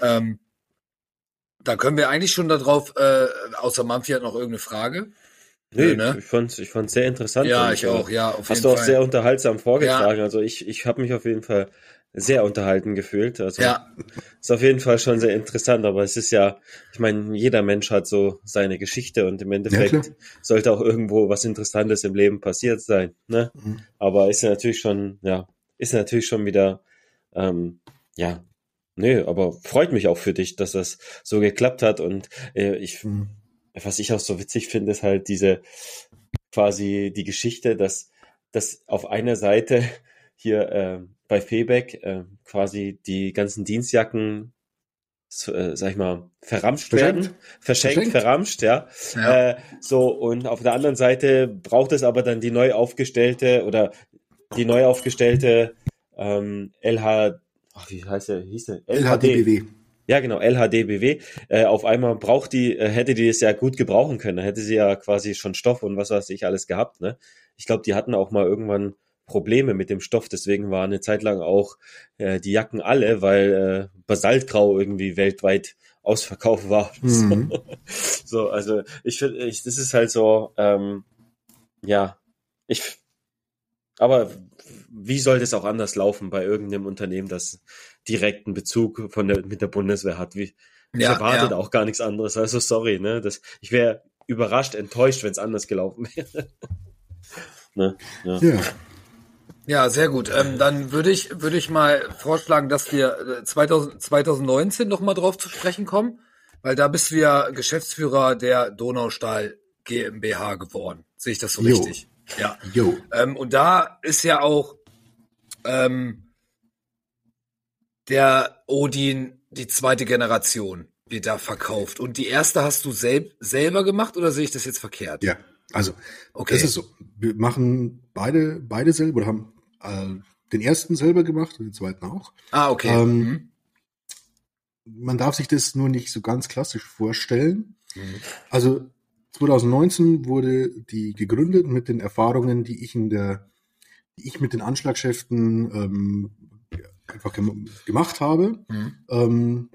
Ähm, da können wir eigentlich schon darauf, äh, außer Mamfi hat noch irgendeine Frage. Nee, Nö, ne? ich fand's, ich fand's sehr interessant. Ja, ich äh, auch, ja, auf Hast jeden du auch Fall. sehr unterhaltsam vorgetragen. Also ich, ich habe mich auf jeden Fall sehr unterhalten gefühlt. Also ja, ist auf jeden Fall schon sehr interessant, aber es ist ja, ich meine, jeder Mensch hat so seine Geschichte und im Endeffekt klar. sollte auch irgendwo was Interessantes im Leben passiert sein. Ne? Mhm. Aber ist ja natürlich schon, ja, ist natürlich schon wieder, ähm, ja, nö, aber freut mich auch für dich, dass das so geklappt hat und äh, ich, Mhm. was ich auch so witzig finde, ist halt diese quasi die Geschichte, dass, dass auf einer Seite hier äh, bei Febeck äh, quasi die ganzen Dienstjacken, so, äh, sag ich mal, verramscht Verschenkt. werden. Verschenkt, Verschenkt. verramscht, ja. ja. Äh, so, und auf der anderen Seite braucht es aber dann die neu aufgestellte oder die neu aufgestellte ähm, LH, ach, wie heißt der, hieß der? LHDBW. Ja, genau, LHDBW. Äh, auf einmal braucht die, äh, hätte die es ja gut gebrauchen können. Da hätte sie ja quasi schon Stoff und was weiß ich alles gehabt, ne? Ich glaube, die hatten auch mal irgendwann Probleme mit dem Stoff, deswegen waren eine Zeit lang auch äh, die Jacken alle, weil äh, Basaltgrau irgendwie weltweit ausverkauft war. Mhm. So, also ich finde, ich, das ist halt so, ähm, ja, ich, aber wie soll das auch anders laufen bei irgendeinem Unternehmen, das direkten Bezug von der, mit der Bundeswehr hat? Wie, ich Ja, erwartet ja. auch gar nichts anderes. Also sorry, ne, das, ich wäre überrascht, enttäuscht, wenn es anders gelaufen wäre. ne, ja. Ja. Ja, sehr gut. Ähm, dann würde ich, würde ich mal vorschlagen, dass wir äh, 2000, 2019 noch mal drauf zu sprechen kommen, weil da bist du ja Geschäftsführer der Donaustahl GmbH geworden. Sehe ich das so Jo. richtig? Ja. Jo. Ähm, und da ist ja auch ähm, der Odin, die zweite Generation, wird da verkauft. Und die erste hast du sel selber gemacht oder sehe ich das jetzt verkehrt? Ja. Also, Okay. das ist so. Wir machen beide, beide selber oder haben äh, den ersten selber gemacht und den zweiten auch. Ah, okay. Ähm, Mhm. Man darf sich das nur nicht so ganz klassisch vorstellen. Mhm. Also 2019 wurde die gegründet mit den Erfahrungen, die ich in der, die ich mit den Anschlagschäften ähm, einfach gem gemacht habe. Mhm. Ähm,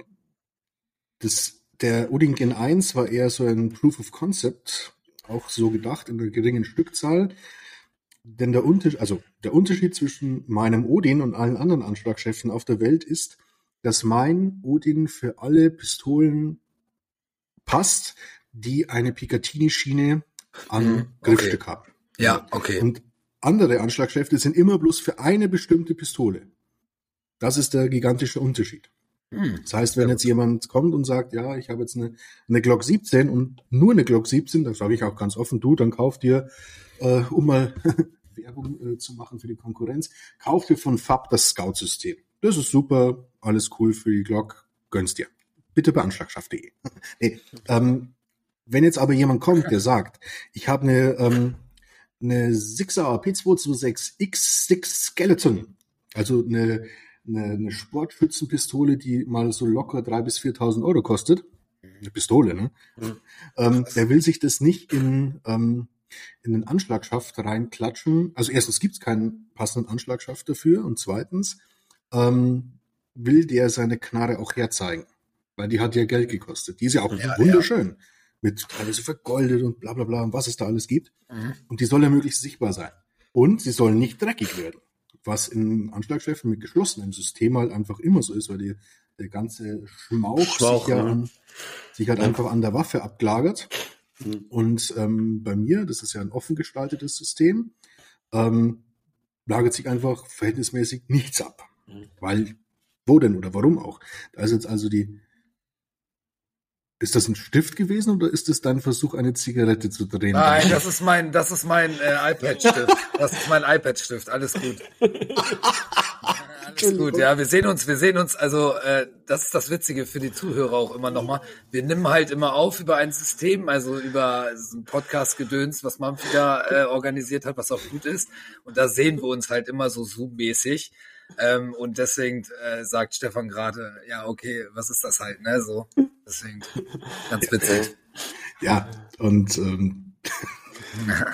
das, der Odin Gen 1 war eher so ein Proof of Concept, auch so gedacht in einer geringen Stückzahl. Denn der Unterschied, also der Unterschied zwischen meinem Odin und allen anderen Anschlagschäften auf der Welt ist, dass mein Odin für alle Pistolen passt, die eine Picatinny-Schiene an Mhm, okay. Griffstück haben. Ja, okay. Und andere Anschlagkräfte sind immer bloß für eine bestimmte Pistole. Das ist der gigantische Unterschied. Hm. Das heißt, wenn jetzt jemand kommt und sagt, ja, ich habe jetzt eine, eine Glock 17 und nur eine Glock 17, dann sage ich auch ganz offen, du, dann kauf dir, äh, um mal Werbung äh, zu machen für die Konkurrenz, kauf dir von Fab das Scout-System. Das ist super, alles cool für die Glock, gönnst dir. Bitte bei anschlagschaft.de. nee, ähm, wenn jetzt aber jemand kommt, der sagt, ich habe eine, ähm, eine Sixer P226X6 Skeleton, also eine, eine, eine Sportschützenpistole, die mal so locker 3.000 bis 4.000 Euro kostet. Eine Pistole, ne? Mhm. Ähm, der will sich das nicht in, ähm, in den Anschlagschaft reinklatschen. Also erstens gibt's keinen passenden Anschlagschaft dafür und zweitens ähm, will der seine Knarre auch herzeigen, weil die hat ja Geld gekostet. Die ist ja auch Ja, wunderschön. Mit teilweise vergoldet und bla bla bla und was es da alles gibt. Mhm. Und die soll ja möglichst sichtbar sein. Und sie soll nicht dreckig werden. Was in Anschlagschäften mit geschlossenem System halt einfach immer so ist, weil die, der ganze Schmauch, Schmauch, sich, ja ja. an, sich halt einfach an der Waffe ablagert. Mhm. Und ähm, bei mir, das ist ja ein offen gestaltetes System, ähm, lagert sich einfach verhältnismäßig nichts ab. Mhm. Weil, wo denn oder warum auch? Da ist jetzt also die, ist das ein Stift gewesen oder ist es dein Versuch, eine Zigarette zu drehen? Nein, das ist mein, das ist mein äh, iPad-Stift. Das ist mein iPad-Stift. Alles gut. Alles gut, ja. Wir sehen uns, wir sehen uns, also äh, das ist das Witzige für die Zuhörer auch immer nochmal. Wir nehmen halt immer auf über ein System, also über so ein Podcast-Gedöns, was Manfi da äh, organisiert hat, was auch gut ist. Und da sehen wir uns halt immer so Zoom-mäßig. Ähm, und deswegen äh, sagt Stefan gerade, ja, okay, was ist das halt, ne? So. Deswegen ganz witzig. Ja, und ähm,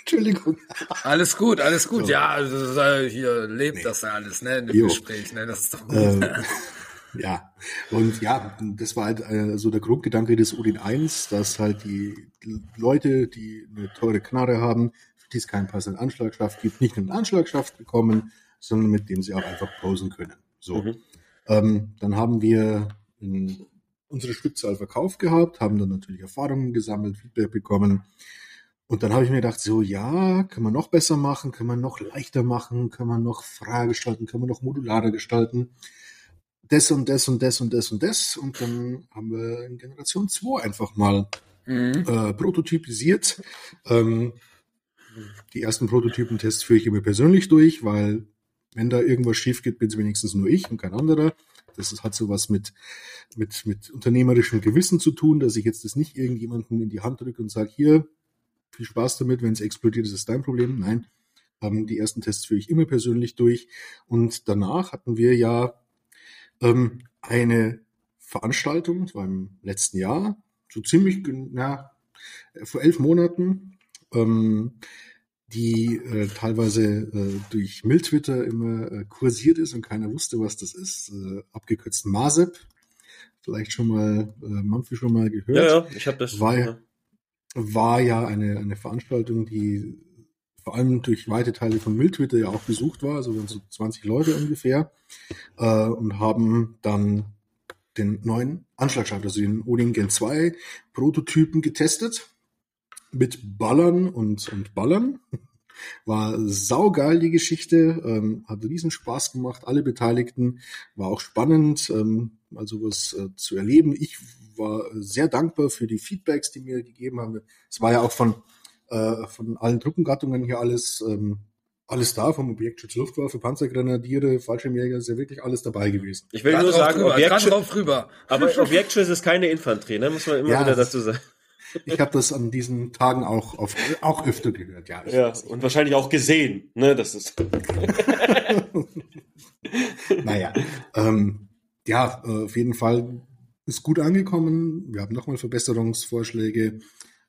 Entschuldigung. Alles gut, alles gut. So. Ja, also, äh, hier lebt Nee. das ja alles, ne, in dem Jo. Gespräch, ne, das ist doch gut. Ähm, ja, und ja, das war halt äh, so der Grundgedanke des Odin 1, dass halt die Leute, die eine teure Knarre haben, für die es keinen passenden Anschlagschaft gibt, nicht nur einen Anschlagschaft bekommen, sondern mit dem sie auch einfach posen können. So. Mhm. Ähm, dann haben wir ähm, unsere Stückzahl verkauft gehabt, haben dann natürlich Erfahrungen gesammelt, Feedback bekommen. Und dann habe ich mir gedacht, so ja, kann man noch besser machen, kann man noch leichter machen, kann man noch freier gestalten, kann man noch modularer gestalten. Das und das und das und das und das. Und dann haben wir in Generation 2 einfach mal Mhm. äh, prototypisiert. Ähm, die ersten Prototypentests führe ich immer persönlich durch, weil wenn da irgendwas schief geht, bin es wenigstens nur ich und kein anderer. Das hat sowas mit, mit, mit unternehmerischem Gewissen zu tun, dass ich jetzt das nicht irgendjemandem in die Hand drücke und sage, hier, viel Spaß damit, wenn es explodiert, ist es dein Problem. Nein, ähm, die ersten Tests führe ich immer persönlich durch. Und danach hatten wir ja ähm, eine Veranstaltung, das war im letzten Jahr, so ziemlich, ja, vor elf Monaten, ähm, die äh, teilweise äh, durch Mildtwitter immer äh, kursiert ist und keiner wusste, was das ist, äh, abgekürzt MASEP. Vielleicht schon mal, äh, Mampfi schon mal gehört Ja, ja, ich habe das. War ja- war ja eine, eine Veranstaltung, die vor allem durch weite Teile von Mildtwitter ja auch besucht war, also so 20 Leute ungefähr, äh, und haben dann den neuen Anschlagschaft, also den Odin Gen 2 Prototypen getestet mit Ballern und, und Ballern. War saugeil, die Geschichte, ähm, hat riesen Spaß gemacht, alle Beteiligten, war auch spannend, ähm, mal sowas äh, zu erleben. Ich war sehr dankbar für die Feedbacks, die mir gegeben haben. Es war ja auch von, äh, von allen Truppengattungen hier alles, ähm, alles da, vom Objektschutz Luftwaffe, Panzergrenadiere, Fallschirmjäger, ist ja wirklich alles dabei gewesen. Ich will Dran nur sagen, drüber, dran Objektschutz, rüber. aber Objektschutz ist keine Infanterie, ne? Muss man immer Ja. wieder dazu sagen. Ich habe das an diesen Tagen auch, auf, auch öfter gehört, ja. Ja, und wahrscheinlich auch gesehen, ne? Das ist. Naja, ähm, ja, äh, auf jeden Fall ist gut angekommen. Wir haben nochmal Verbesserungsvorschläge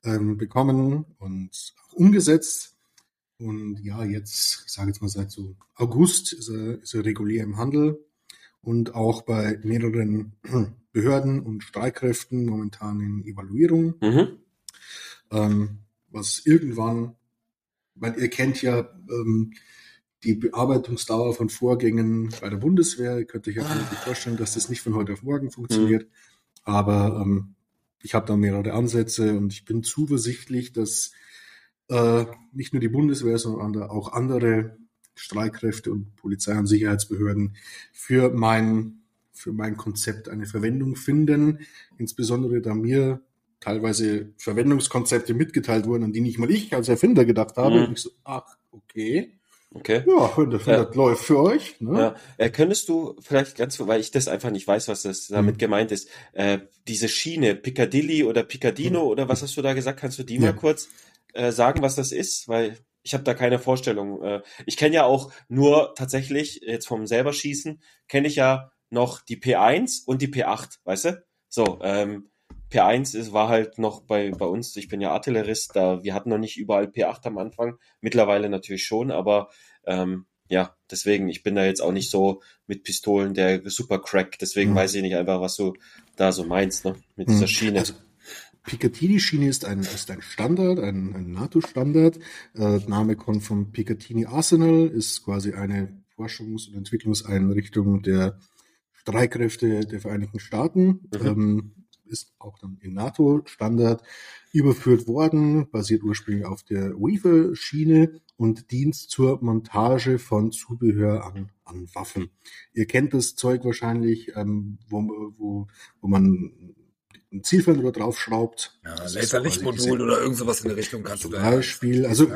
ähm, bekommen und auch umgesetzt. Und ja, jetzt, ich sage jetzt mal seit so August ist er, ist er regulär im Handel und auch bei mehreren Behörden und Streitkräften momentan in Evaluierung Mhm. ähm, was irgendwann, weil ihr kennt ja ähm, die Bearbeitungsdauer von Vorgängen bei der Bundeswehr. Ihr könnt euch ja ah. vorstellen, dass das nicht von heute auf morgen funktioniert. Mhm. Aber ähm, ich habe da mehrere Ansätze und ich bin zuversichtlich, dass äh, nicht nur die Bundeswehr, sondern auch andere Streitkräfte und Polizei- und Sicherheitsbehörden für mein, für mein Konzept eine Verwendung finden. Insbesondere da mir teilweise Verwendungskonzepte mitgeteilt wurden, an die nicht mal ich als Erfinder gedacht habe. Mhm. Und ich so, ach, okay. Okay. Ja, wenn das, wenn ja. das läuft für euch. Ne? Ja. Äh, könntest du vielleicht ganz, weil ich das einfach nicht weiß, was das damit mhm. gemeint ist, äh, diese Schiene, Piccadilly oder Piccadino mhm. oder was hast du da gesagt? Kannst du die ja. mal kurz äh, sagen, was das ist? Weil ich habe da keine Vorstellung. Äh, ich kenne ja auch nur tatsächlich, jetzt vom selber schießen, kenne ich ja noch die P1 und die P8, weißt du? So, ähm, P1 ist, war halt noch bei, bei uns, ich bin ja Artillerist, da wir hatten noch nicht überall P8 am Anfang, mittlerweile natürlich schon, aber ähm, ja, deswegen, ich bin da jetzt auch nicht so mit Pistolen der super Crack, deswegen mhm. weiß ich nicht einfach, was du da so meinst, ne, mit mhm. dieser Schiene. Also, Picatinny-Schiene ist ein, ist ein Standard, ein, ein NATO-Standard. Äh, Name kommt vom Picatinny Arsenal, ist quasi eine Forschungs- und Entwicklungseinrichtung der Streitkräfte der Vereinigten Staaten. Mhm. Ähm, ist auch dann in NATO-Standard überführt worden, basiert ursprünglich auf der Weaver-Schiene und dient zur Montage von Zubehör an, an Waffen. Ihr kennt das Zeug wahrscheinlich, ähm, wo, wo, wo man ein Zielfernrohr draufschraubt. Ja, Laserlichtmodul oder irgend sowas in der Richtung kannst Zum du da. Beispiel, also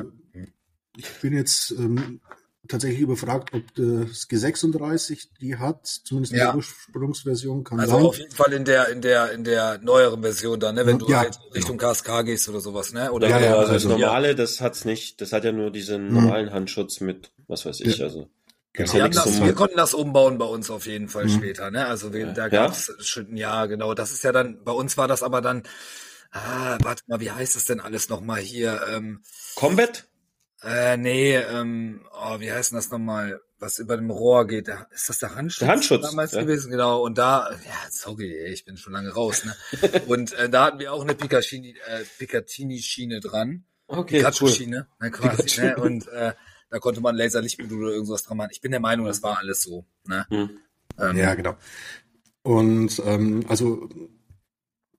ich bin jetzt ähm, tatsächlich überfragt, ob das G36 die hat, zumindest in ja. der Ursprungsversion kann Also sein. auf jeden Fall in der in der in der neueren Version dann, ne, wenn du ja, halt Richtung genau. KSK gehst oder sowas, ne? Oder ja, ja, also, also das normale, das hat's nicht, das hat ja nur diesen hm. normalen Handschutz mit, was weiß ich, also Genau. Wir, das, wir, konnten das umbauen bei uns auf jeden Fall mhm. später, ne? Also wir, da gab's ja? schon, ja, genau. Das ist ja dann, bei uns war das aber dann, ah, warte mal, wie heißt das denn alles nochmal hier? Ähm, Combat? Äh, nee, ähm, oh, wie heißt denn das nochmal, was über dem Rohr geht? Ist das der Handschutz? Der Handschutz damals ja. gewesen, genau. Und da, ja, sorry, ich bin schon lange raus, ne? und äh, da hatten wir auch eine Picatinny, äh, Picatinny-Schiene dran. Okay, Pikachu-Schiene, cool. ne, quasi, Pikachu. ne? Und äh, da konnte man Laserlichtmodul oder irgendwas dran machen. Ich bin der Meinung, das war alles so, ne? Hm. Ähm, ja, genau. Und ähm, also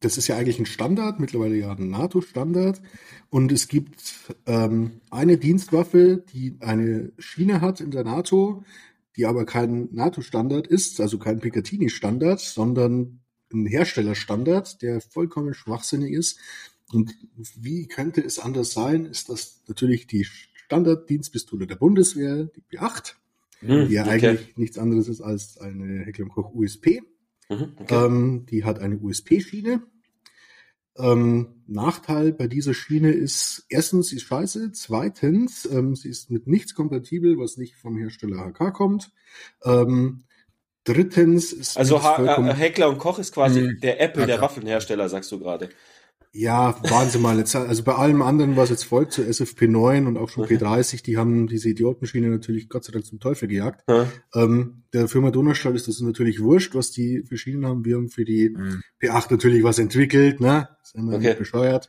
das ist ja eigentlich ein Standard, mittlerweile ja ein NATO-Standard. Und es gibt ähm, eine Dienstwaffe, die eine Schiene hat in der NATO, die aber kein NATO-Standard ist, also kein Picatinny-Standard, sondern ein Herstellerstandard, der vollkommen schwachsinnig ist. Und wie könnte es anders sein, ist das natürlich die Standarddienstpistole der Bundeswehr, die P8, hm, die ja okay. eigentlich nichts anderes ist als eine Heckler Koch USP. Mhm, okay. ähm, die hat eine USP-Schiene ähm, Nachteil bei dieser Schiene ist, erstens, sie ist scheiße, zweitens, ähm, sie ist mit nichts kompatibel, was nicht vom Hersteller HK kommt. Ähm, drittens ist Also ha Heckler und Koch ist quasi der Apple HK. der Waffenhersteller, sagst du gerade. Ja, waren sie mal. Jetzt, also bei allem anderen, was jetzt folgt, zur SFP9 und auch schon P30, die haben diese Idiotenschiene natürlich Gott sei Dank zum Teufel gejagt. Ja. Ähm, der Firma Donnerstadt ist das natürlich wurscht, was die für Schienen haben. Wir haben für die mhm. P8 natürlich was entwickelt, ne? Sind wir okay. nicht bescheuert.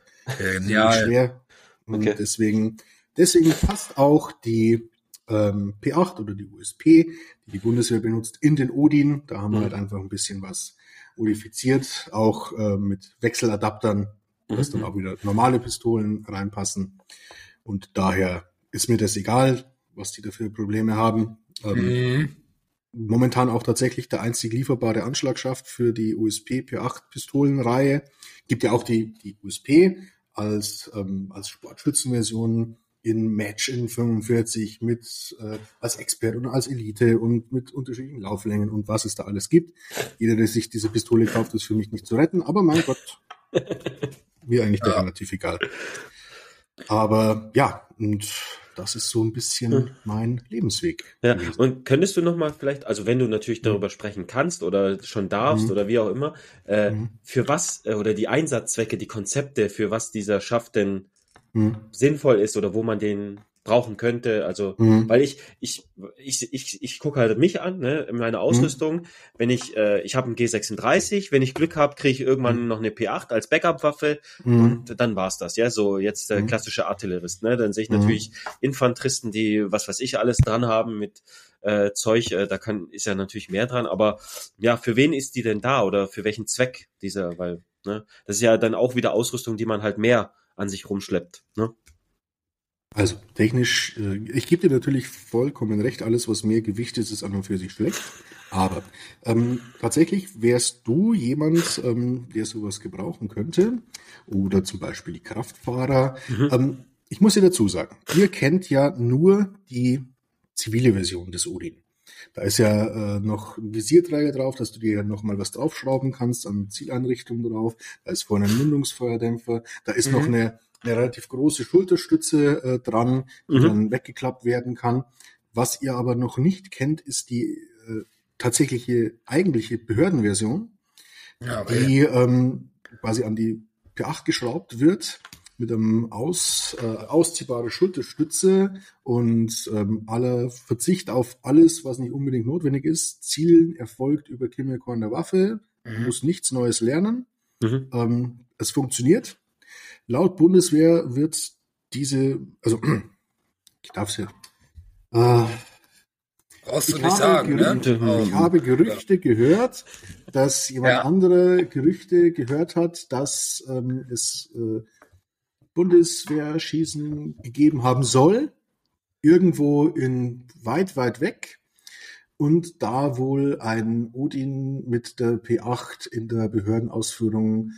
Ja, schwer. Und okay. deswegen, deswegen passt auch die ähm, P8 oder die USP, die die Bundeswehr benutzt, in den Odin. Da haben mhm. wir halt einfach ein bisschen was modifiziert, auch äh, mit Wechseladaptern dass dann mhm. auch wieder normale Pistolen reinpassen. Und daher ist mir das egal, was die dafür Probleme haben. Ähm, mhm. Momentan auch tatsächlich der einzig lieferbare Anschlagschaft für die USP P8 Pistolenreihe. Gibt ja auch die, die USP als, ähm, als Sportschützenversion in Match in 45 mit äh, als Expert und als Elite und mit unterschiedlichen Lauflängen und was es da alles gibt. Jeder, der sich diese Pistole kauft, ist für mich nicht zu retten, aber mein Gott, mir eigentlich ja. relativ egal. Aber ja, und das ist so ein bisschen hm. mein Lebensweg. Ja, gewesen. und könntest du nochmal vielleicht, also wenn du natürlich darüber sprechen kannst oder schon darfst mhm. oder wie auch immer, äh, mhm. für was äh, oder die Einsatzzwecke, die Konzepte, für was dieser Schaft denn mhm. sinnvoll ist oder wo man den brauchen könnte. Also, Mhm. weil ich, ich, ich, ich, ich gucke halt mich an, ne, in meiner Ausrüstung. Wenn ich, äh, ich habe einen G36, wenn ich Glück habe, kriege ich irgendwann noch eine P8 als Backup-Waffe Mhm. und dann war's das, ja. So jetzt der Mhm. klassische Artillerist, ne? Dann sehe ich Mhm. natürlich Infanteristen, die was weiß ich alles dran haben mit äh, Zeug, äh, da kann ist ja natürlich mehr dran, aber ja, für wen ist die denn da oder für welchen Zweck dieser, weil, ne, das ist ja dann auch wieder Ausrüstung, die man halt mehr an sich rumschleppt, ne? Also technisch, äh, ich gebe dir natürlich vollkommen recht, alles was mehr Gewicht ist, ist an und für sich schlecht. Aber ähm, tatsächlich wärst du jemand, ähm, der sowas gebrauchen könnte, oder zum Beispiel die Kraftfahrer. Mhm. Ähm, ich muss dir dazu sagen, ihr kennt ja nur die zivile Version des Odin. Da ist ja äh, noch ein Visierträger drauf, dass du dir ja noch mal was draufschrauben kannst an Zieleinrichtung drauf. Da ist vorne ein Mündungsfeuerdämpfer. Da ist Mhm. noch eine, eine relativ große Schulterstütze äh, dran, die Mhm. dann weggeklappt werden kann. Was ihr aber noch nicht kennt, ist die äh, tatsächliche eigentliche Behördenversion, Ja, die ähm, quasi an die P8 geschraubt wird mit einem aus, äh, ausziehbare Schulterstütze und ähm, aller Verzicht auf alles, was nicht unbedingt notwendig ist. Zielen erfolgt über Kimmelkorn der Waffe, Mhm. muss nichts Neues lernen. Mhm. Ähm, es funktioniert. Laut Bundeswehr wird diese, also ich darf es ja. Äh, Brauchst du ich nicht habe sagen, ne? Gerüchte, Oh, ich habe Gerüchte gehört, dass jemand Ja. andere Gerüchte gehört hat, dass ähm, es äh, Bundeswehrschießen gegeben haben soll, irgendwo in weit, weit weg. Und da wohl ein Odin mit der P8 in der Behördenausführung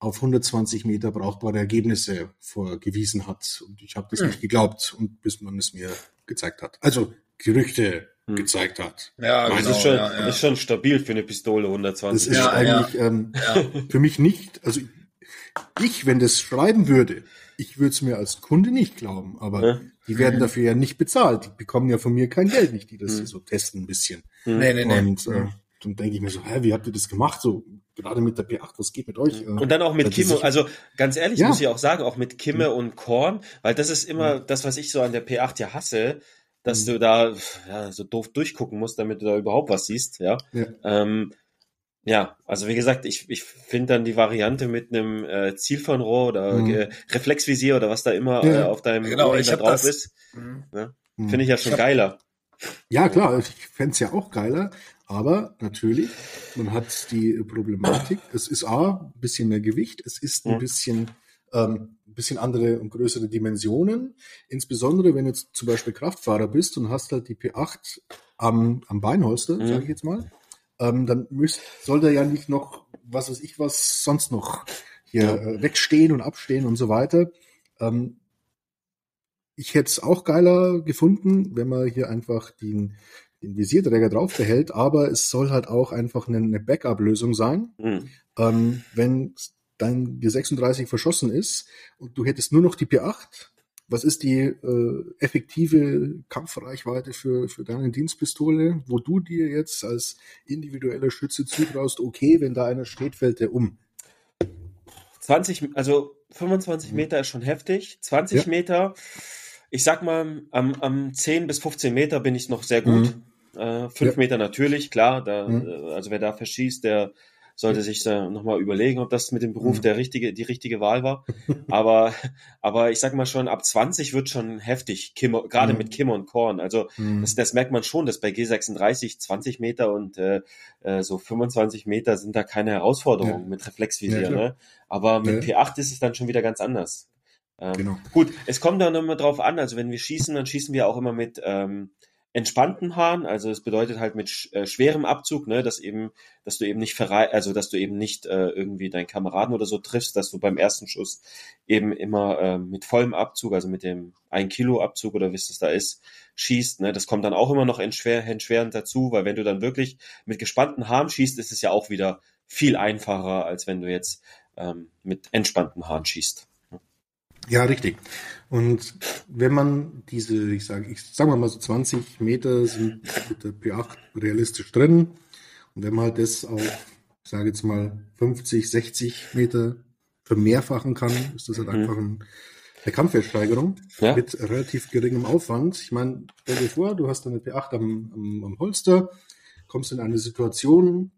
auf 120 Meter brauchbare Ergebnisse vorgewiesen hat. Und ich habe das Hm. nicht geglaubt, und bis man es mir gezeigt hat. Also Gerüchte Hm. gezeigt hat. Ja, Das genau, ist schon, ja, ja. ist schon stabil für eine Pistole Das 120. ist Ja, eigentlich Ähm, ja. für mich nicht, also ich, wenn das schreiben würde, ich würde es mir als Kunde nicht glauben, aber Ja. die werden dafür ja nicht bezahlt. Die bekommen ja von mir kein Geld, nicht die das Hm. so testen ein bisschen. Nee, nee, nee. Und äh, dann denke ich mir so, hä, wie habt ihr das gemacht? So gerade mit der P8, was geht mit euch? Äh, Und dann auch mit Kimme, also ganz ehrlich, Ja. Mhm. muss ich auch sagen, auch mit Kimme und Korn, weil das ist immer das, was ich so an der P8 ja hasse, dass Mhm. du da ja, so doof durchgucken musst, damit du da überhaupt was siehst, ja. Ja. Ähm, ja, also wie gesagt, ich, ich finde dann die Variante mit einem äh, Zielfernrohr oder Mhm. äh, Reflexvisier oder was da immer Ja. äh, auf deinem Genau, da drauf das- ist, Mhm. Hm. finde ich ja schon Ich hab- geiler. Ja, klar, ich fänd's es ja auch geiler, aber natürlich, man hat die Problematik, es ist A, ein bisschen mehr Gewicht, es ist ein bisschen, ähm, ein bisschen andere und größere Dimensionen, insbesondere wenn du jetzt zum Beispiel Kraftfahrer bist und hast halt die P8 am, am Beinholster, Mhm. sage ich jetzt mal, ähm, dann müsst, soll da ja nicht noch, was weiß ich, was sonst noch hier äh, wegstehen und abstehen und so weiter. Ähm, ich hätte es auch geiler gefunden, wenn man hier einfach den, den Visierträger drauf behält, aber es soll halt auch einfach eine, eine Backup-Lösung sein. Mhm. Ähm, wenn dein G36 verschossen ist und du hättest nur noch die P8, was ist die äh, effektive Kampfreichweite für, für deine Dienstpistole, wo du dir jetzt als individueller Schütze zutraust, okay, wenn da einer steht, fällt der um. 20, also 25 Meter ist schon heftig. 20 Mhm. Ja. Meter, ich sag mal, am, am 10 bis 15 Meter bin ich noch sehr gut. Äh, 5 Mhm. Ja. Meter natürlich, klar. Da, Mhm. äh, Also wer da verschießt, der sollte sich da nochmal überlegen, ob das mit dem Beruf Mhm. der richtige, die richtige Wahl war. aber, aber ich sag mal schon, ab 20 wird schon heftig, Kim, gerade Mhm. mit Kim und Korn. Also Mhm. das, das merkt man schon, dass bei G36 20 Meter und äh, äh, so 25 Meter sind da keine Herausforderungen Ja. mit Reflexvisier. Ja, ne? Aber mit Ja. P8 ist es dann schon wieder ganz anders. Ähm, Genau. Gut, es kommt dann immer drauf an, also wenn wir schießen, dann schießen wir auch immer mit ähm, entspannten Haaren, also es bedeutet halt mit sch äh, schwerem Abzug, ne, dass eben, dass du eben nicht verrei also dass du eben nicht äh, irgendwie deinen Kameraden oder so triffst, dass du beim ersten Schuss eben immer äh, mit vollem Abzug, also mit dem 1 Kilo Abzug oder wie es da ist, schießt. Ne? Das kommt dann auch immer noch entschwer, entschwerend dazu, weil wenn du dann wirklich mit gespannten Haaren schießt, ist es ja auch wieder viel einfacher, als wenn du jetzt ähm, mit entspannten Haaren schießt. Ja, richtig. Und wenn man diese, ich sage, ich sage mal so 20 Meter sind mit der P8 realistisch drin. Und wenn man halt das auf, ich sage jetzt mal 50, 60 Meter vermehrfachen kann, ist das halt Mhm. einfach ein, eine Kampfwertsteigerung Ja. mit relativ geringem Aufwand. Ich meine, stell dir vor, du hast eine P8 am, am, am Holster, kommst in eine Situation,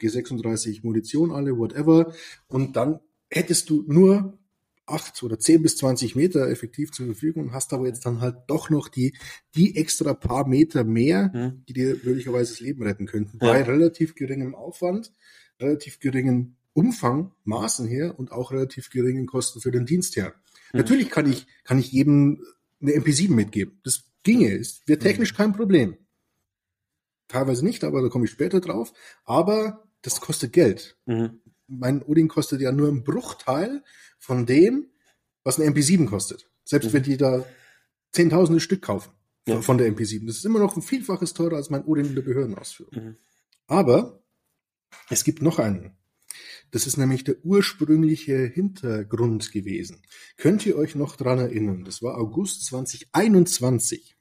G36 Munition alle, whatever, und dann hättest du nur acht oder zehn bis 20 Meter effektiv zur Verfügung, hast aber jetzt dann halt doch noch die, die extra paar Meter mehr, Hm. die dir möglicherweise das Leben retten könnten, Ja. bei relativ geringem Aufwand, relativ geringen Umfang, Maßen her und auch relativ geringen Kosten für den Dienstherr. Mhm. Natürlich kann ich, kann ich jedem eine MP7 mitgeben. Das ginge, ist, wäre technisch kein Problem. Teilweise nicht, aber da komme ich später drauf. Aber das kostet Geld. Mhm. Mein Odin kostet ja nur einen Bruchteil von dem, was eine MP7 kostet. Selbst Mhm. wenn die da zehntausende Stück kaufen von- Ja. von der MP7. Das ist immer noch ein Vielfaches teurer als mein Odin in der Behördenausführung. Mhm. Aber es gibt noch einen. Das ist nämlich der ursprüngliche Hintergrund gewesen. Könnt ihr euch noch dran erinnern? Das war August 2021.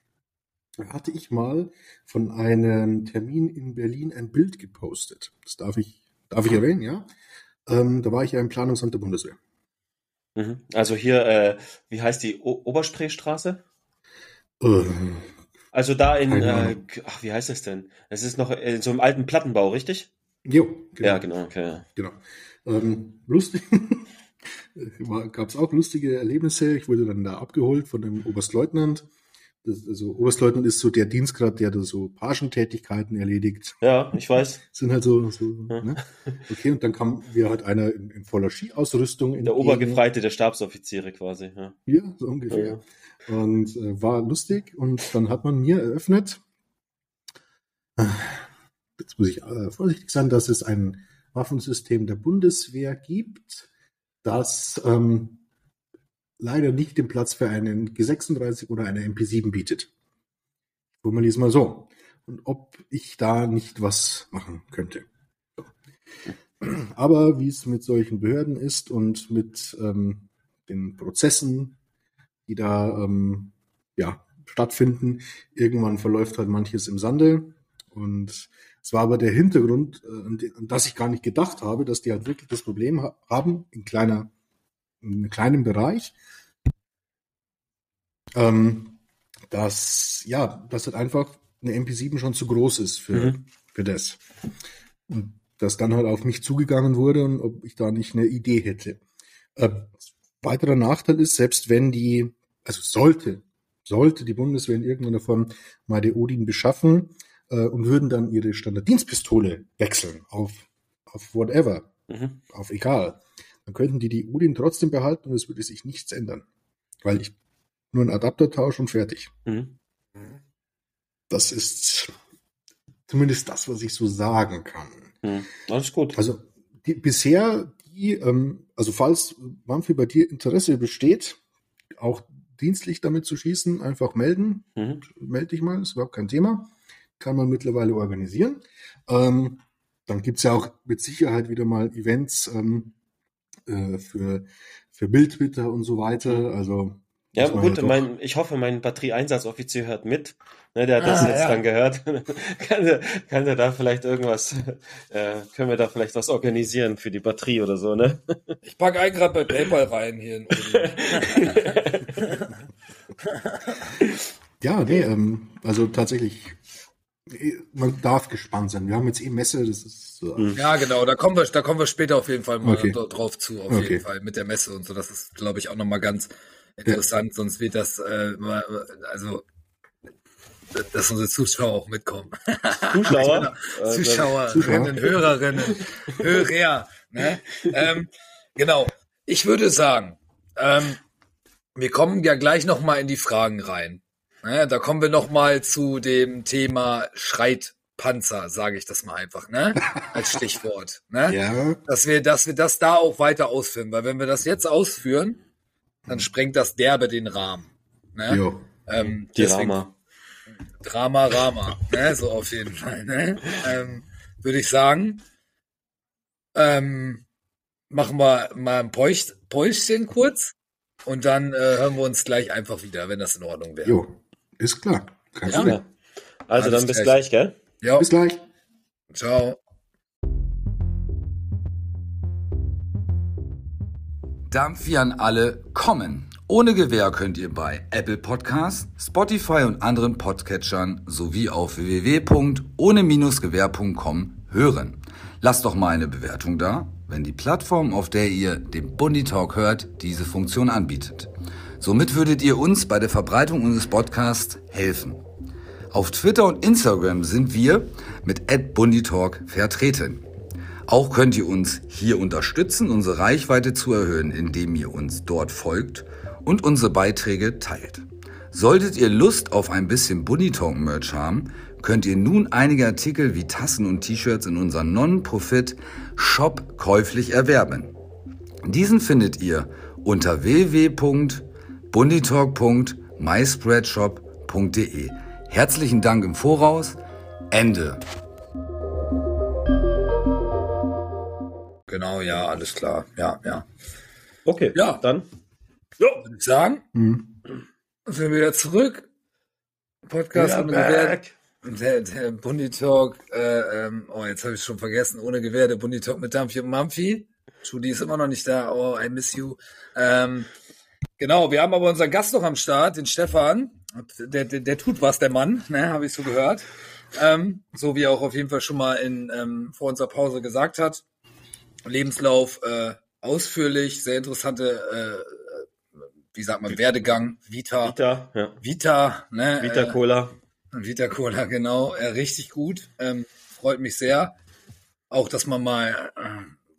Da hatte ich mal von einem Termin in Berlin ein Bild gepostet. Das darf ich, darf ich erwähnen, ja? Ähm, da war ich ja im Planungsamt der Bundeswehr. Mhm. Also hier, äh, wie heißt die o Oberspreestraße? Äh, Also da in, äh, ach, wie heißt das denn? Es ist noch in so einem alten Plattenbau, richtig? jo, genau. Ja, genau, okay. Genau. Ähm, lustig. Gab es auch lustige Erlebnisse. Ich wurde dann da abgeholt von dem Oberstleutnant. Das, also Oberstleutnant ist so der Dienstgrad, der da so Pagentätigkeiten erledigt. Ja, ich weiß. Sind halt so, so Ja. ne? Okay, und dann kam mir halt einer in, in voller Skiausrüstung. Der entgegen. Obergefreite der Stabsoffiziere quasi. Ja. Ja, so ungefähr. Ja. Und äh, war lustig. Und dann hat man mir eröffnet, jetzt muss ich äh, vorsichtig sein, dass es ein Waffensystem der Bundeswehr gibt, das ähm, leider nicht den Platz für einen G36 oder eine MP7 bietet. Formuliere es mal so. Und ob ich da nicht was machen könnte. Aber wie es mit solchen Behörden ist und mit ähm, den Prozessen, die da ähm, ja, stattfinden. Irgendwann verläuft halt manches im Sande. Und es war aber der Hintergrund, äh, an den- an das ich gar nicht gedacht habe, dass die halt wirklich das Problem ha haben, in kleiner, in einem kleinen Bereich, ähm, dass, ja, dass halt einfach eine MP7 schon zu groß ist für, Mhm. für das. Und dass dann halt auf mich zugegangen wurde und ob ich da nicht eine Idee hätte. Äh, weiterer Nachteil ist, selbst wenn die, also sollte, sollte die Bundeswehr in irgendeiner Form mal die Odin beschaffen äh, und würden dann ihre Standarddienstpistole wechseln auf, auf whatever, Mhm. auf egal, dann könnten die die Odin trotzdem behalten und es würde sich nichts ändern. Weil ich nur einen Adapter tausche und fertig. Mhm. Das ist zumindest das, was ich so sagen kann. Mhm. Alles gut. Also die, bisher, die, ähm, also falls Manfred bei dir Interesse besteht, auch dienstlich damit zu schießen, einfach melden. Mhm. Meld dich mal, ist überhaupt kein Thema. Kann man mittlerweile organisieren. Ähm, dann gibt's ja auch mit Sicherheit wieder mal Events ähm, äh, für, für Bildtwitter und so weiter. Also Ja, gut, doch- mein, ich hoffe, mein Batterieeinsatzoffizier hört mit. Ne, der hat das Ah, jetzt ja. dann gehört. kann, der, kann der da vielleicht irgendwas, äh, können wir da vielleicht was organisieren für die Batterie oder so, ne? Ich packe einen gerade bei PayPal rein hier. In Ja, nee, ähm, also tatsächlich, man darf gespannt sein. Wir haben jetzt eh Messe, das ist äh, Mhm. ja, genau. Da kommen wir, da kommen wir später auf jeden Fall mal Okay. dra- drauf zu. Auf Okay. jeden Fall mit der Messe und so. Das ist, glaube ich, auch noch mal ganz interessant. Sonst wird das, äh, also, dass unsere Zuschauer auch mitkommen. Zuschauer? Äh, Zuschauerinnen, Hörerinnen, Hörer. Ne? ähm, genau. Ich würde sagen, ähm, wir kommen ja gleich noch mal in die Fragen rein. Ne? Da kommen wir noch mal zu dem Thema Schreitpanzer, sage ich das mal einfach, ne? Als Stichwort. Ne? ja, Dass wir, dass wir das da auch weiter ausführen, weil wenn wir das jetzt ausführen, dann sprengt das derbe den Rahmen. Ne? jo. Ähm, Die deswegen- Rama. Drama, Rama, ne? so auf jeden Fall. Ne? Ähm, Würde ich sagen, ähm, machen wir mal ein Päusch, Päuschen kurz und dann äh, hören wir uns gleich einfach wieder, wenn das in Ordnung wäre. Jo, ist klar. Kein. Problem. Ja. Also Alles dann bis gleich. gleich, gell? Ja, Bis gleich. ciao. Dampf wie an alle kommen. Ohne Gewähr könnt ihr bei Apple Podcasts, Spotify und anderen Podcatchern sowie auf www.ohne-gewehr.com hören. Lasst doch mal eine Bewertung da, wenn die Plattform, auf der ihr den Bundy Talk hört, diese Funktion anbietet. Somit würdet ihr uns bei der Verbreitung unseres Podcasts helfen. Auf Twitter und Instagram sind wir mit @bundytalk vertreten. Auch könnt ihr uns hier unterstützen, unsere Reichweite zu erhöhen, indem ihr uns dort folgt und unsere Beiträge teilt. Solltet ihr Lust auf ein bisschen Bunny Talk Merch haben, könnt ihr nun einige Artikel wie Tassen und T-Shirts in unserem Non-Profit Shop käuflich erwerben. Diesen findet ihr unter www.bundytalk.myspreadshop.de. Herzlichen Dank im Voraus. Ende. Genau, ja, alles klar. Ja, ja. Okay, Ja. dann. Würde ich sagen, Hm. sind wir wieder zurück. Podcast ohne Gewehr. Der, der Bundy Talk, äh, ähm, oh, jetzt habe ich schon vergessen, ohne Gewehr, der Bundy Talk mit Dampfi und Mampfi. Judy ist immer noch nicht da. Oh, I miss you. Ähm, genau, wir haben aber unseren Gast noch am Start, den Stefan. Der, der, der tut was, der Mann, ne, habe ich so gehört. Ähm, so wie er auch auf jeden Fall schon mal in ähm, vor unserer Pause gesagt hat. Lebenslauf äh, ausführlich, sehr interessante, äh, wie sagt man, Werdegang, Vita, Vita, ja. Vita, ne? Vita äh, Cola. Vita Cola, genau. Äh, richtig gut. Ähm, freut mich sehr. Auch, dass man mal äh,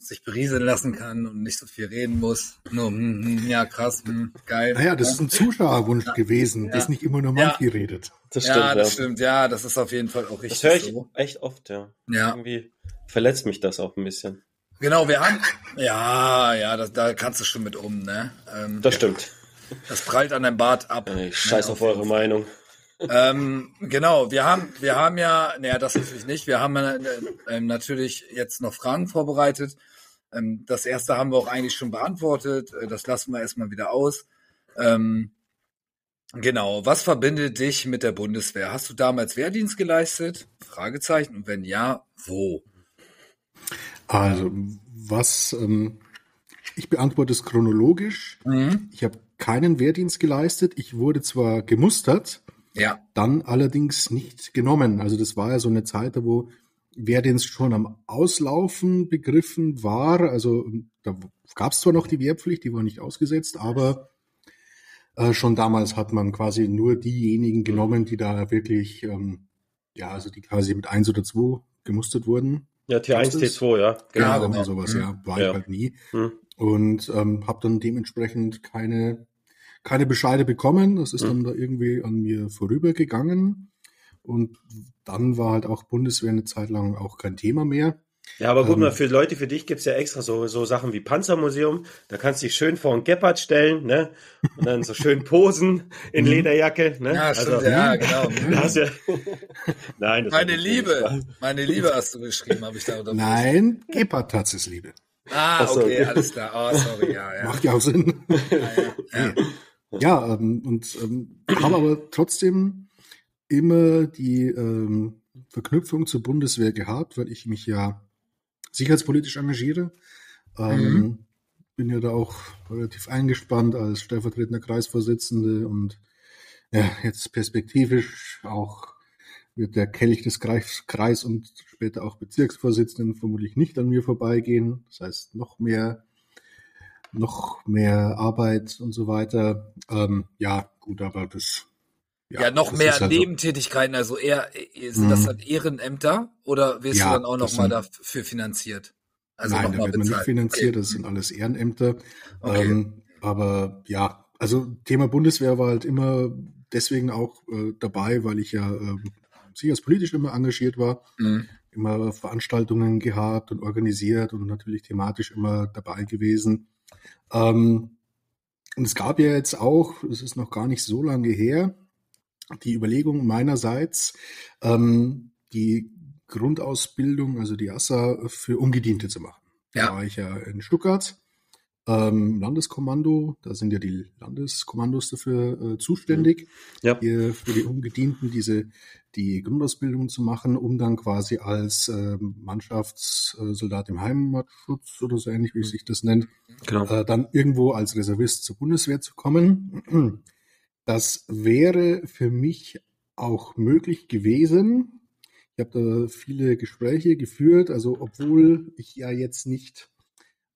sich berieseln lassen kann und nicht so viel reden muss. Nur, hm, hm, ja, krass, hm, geil. Naja, das ist ein Zuschauerwunsch gewesen, dass nicht immer nur Ja. Monkey redet. Das ja, stimmt, das ja. stimmt. Ja, das ist auf jeden Fall auch richtig Das höre ich so. echt oft, ja. Ja, Irgendwie verletzt mich das auch ein bisschen. genau. Wir haben, ja, ja, das, da kannst du schon mit um, ne? Ähm, Das stimmt. das prallt an deinem Bart ab. Ich scheiß Ne, auf eure Meinung. ähm, genau, wir haben, wir haben ja, naja, das natürlich nicht. Wir haben äh, ähm, natürlich jetzt noch Fragen vorbereitet. Ähm, das erste haben wir auch eigentlich schon beantwortet. Äh, Das lassen wir erstmal wieder aus. Ähm, genau, was verbindet dich mit der Bundeswehr? Hast du damals Wehrdienst geleistet? Fragezeichen. Und wenn ja, wo? Also, was, ähm, ich beantworte es chronologisch. Mhm. Ich habe keinen Wehrdienst geleistet. Ich wurde zwar gemustert, Ja, dann allerdings nicht genommen. Also das war ja so eine Zeit, wo Wehrdienst schon am Auslaufen begriffen war. Also da gab es zwar noch die Wehrpflicht, die war nicht ausgesetzt, aber äh, schon damals hat man quasi nur diejenigen genommen, die da wirklich, ähm, ja, also die quasi mit eins oder zwei gemustert wurden. Ja, T1, Was ist? T2, ja. Genau, genau. sowas, Mhm. ja, war Ja. ich halt nie. Hm. Und ähm, habe dann dementsprechend keine, keine Bescheide bekommen. Das ist dann da irgendwie an mir vorübergegangen. Und dann war halt auch Bundeswehr eine Zeit lang auch kein Thema mehr. Ja, aber guck Ähm. mal, für Leute, für dich gibt's ja extra so, so Sachen wie Panzermuseum. Da kannst du dich schön vor ein Gepard stellen, ne? Und dann so schön posen in Mhm. Lederjacke, ne? ja, stimmt, ja, genau. Da hast du ja Nein, das Meine Liebe, meine Liebe hast du geschrieben, habe ich da unter Nein, Gepard-Tatz ist Liebe. Ah, so, okay, okay. alles klar. Oh, sorry, ja, ja. Macht ja auch Sinn. ja. Ja, ähm, und ähm, habe aber trotzdem immer die ähm, Verknüpfung zur Bundeswehr gehabt, weil ich mich ja sicherheitspolitisch engagiere. Ähm, Mhm. Bin ja da auch relativ eingespannt als stellvertretender Kreisvorsitzende und ja, jetzt perspektivisch auch wird der Kelch des Kreis, Kreis und später auch Bezirksvorsitzenden vermutlich nicht an mir vorbeigehen. Das heißt, noch mehr noch mehr Arbeit und so weiter. Ähm, ja, gut, aber das. Ja, noch das mehr halt. Nebentätigkeiten, also eher, äh, sind das Mhm. dann Ehrenämter oder wirst Ja, du dann auch das noch mal sind- dafür finanziert? Also Nein, noch da wird man nicht bezahlt. finanziert, das sind alles Ehrenämter. Okay. Ähm, aber ja, also Thema Bundeswehr war halt immer deswegen auch äh, dabei, weil ich ja ähm, sicherheitspolitisch immer engagiert war, Mhm. immer Veranstaltungen gehabt und organisiert und natürlich thematisch immer dabei gewesen. Ähm, und es gab ja jetzt auch, es ist noch gar nicht so lange her, die Überlegung meinerseits, ähm, die Grundausbildung, also die ASSA, für Ungediente zu machen. Ja. Da war ich ja in Stuttgart ähm, Landeskommando, da sind ja die Landeskommandos dafür äh, zuständig, Ja. hier für die Ungedienten diese die Grundausbildung zu machen, um dann quasi als ähm, Mannschaftssoldat im Heimatschutz oder so ähnlich, wie sich das nennt, Genau. äh, dann irgendwo als Reservist zur Bundeswehr zu kommen. Das wäre für mich auch möglich gewesen. Ich habe da viele Gespräche geführt, also obwohl ich ja jetzt nicht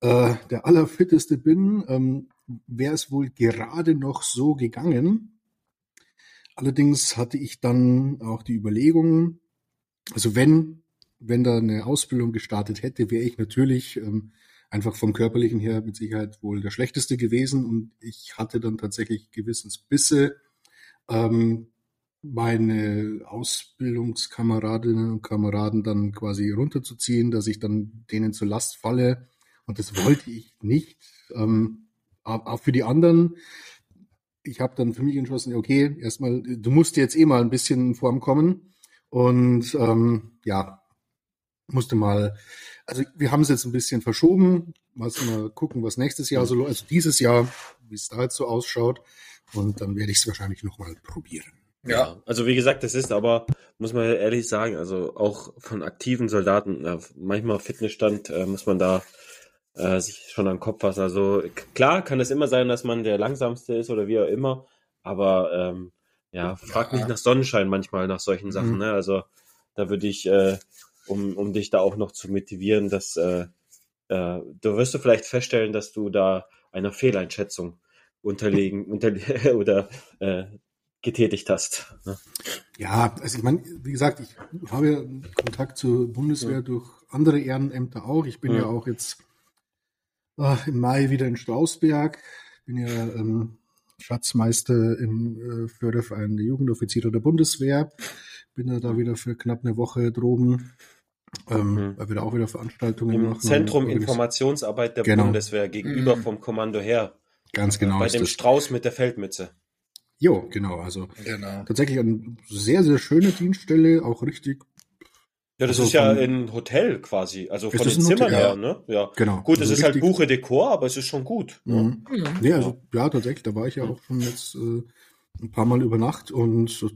äh, der allerfitteste bin, ähm, wäre es wohl gerade noch so gegangen. Allerdings hatte ich dann auch die Überlegung, also wenn, wenn da eine Ausbildung gestartet hätte, wäre ich natürlich ähm, einfach vom körperlichen her mit Sicherheit wohl der schlechteste gewesen. Und ich hatte dann tatsächlich Gewissensbisse, ähm, meine Ausbildungskameradinnen und Kameraden dann quasi runterzuziehen, dass ich dann denen zur Last falle. Und das wollte ich nicht. Ähm, auch für die anderen, ich habe dann für mich entschlossen, okay, erstmal, du musst jetzt eh mal ein bisschen in Form kommen. Und ähm, ja, musste mal, also wir haben es jetzt ein bisschen verschoben, mal mal gucken, was nächstes Jahr so, lo- also dieses Jahr, wie es da jetzt so ausschaut und dann werde ich es wahrscheinlich nochmal probieren. Ja. Also wie gesagt, das ist aber, muss man ehrlich sagen, also auch von aktiven Soldaten, äh, manchmal Fitnessstand, äh, muss man da äh, sich schon an den Kopf fassen. Also klar kann es immer sein, dass man der langsamste ist oder wie auch immer, aber ähm, ja, frag Ja. mich nach Sonnenschein manchmal nach solchen Sachen. Mhm. Ne? Also da würde ich, äh, um, um dich da auch noch zu motivieren, dass äh, äh, du wirst du vielleicht feststellen, dass du da einer Fehleinschätzung unterlegen unterle oder äh, getätigt hast. Ne? Ja, also ich meine, wie gesagt, ich habe ja Kontakt zur Bundeswehr durch andere Ehrenämter auch. Ich bin ja, Ja. auch jetzt äh, im Mai wieder in Strausberg. Bin ja ähm, Schatzmeister im äh, Förderverein der Jugendoffiziere der Bundeswehr. Bin ja da wieder für knapp eine Woche droben, ähm, Mhm. weil wir da auch wieder Veranstaltungen Im machen. Zentrum Informationsarbeit der Genau. Bundeswehr gegenüber Mhm. vom Kommando her. Ganz genau. bei ist dem das. Strauß mit der Feldmütze. Jo, genau. Also Genau. tatsächlich eine sehr, sehr schöne Dienststelle, auch richtig, Ja, das Also ist ja von- ein Hotel quasi, also Ist von den? Zimmern Ja. her, ne? Ja. genau. Gut, es also ist halt Buche Dekor, aber es ist schon gut. Ne? Mhm. Mhm. Nee, also ja, tatsächlich, da war ich ja auch schon jetzt äh, ein paar Mal über Nacht und so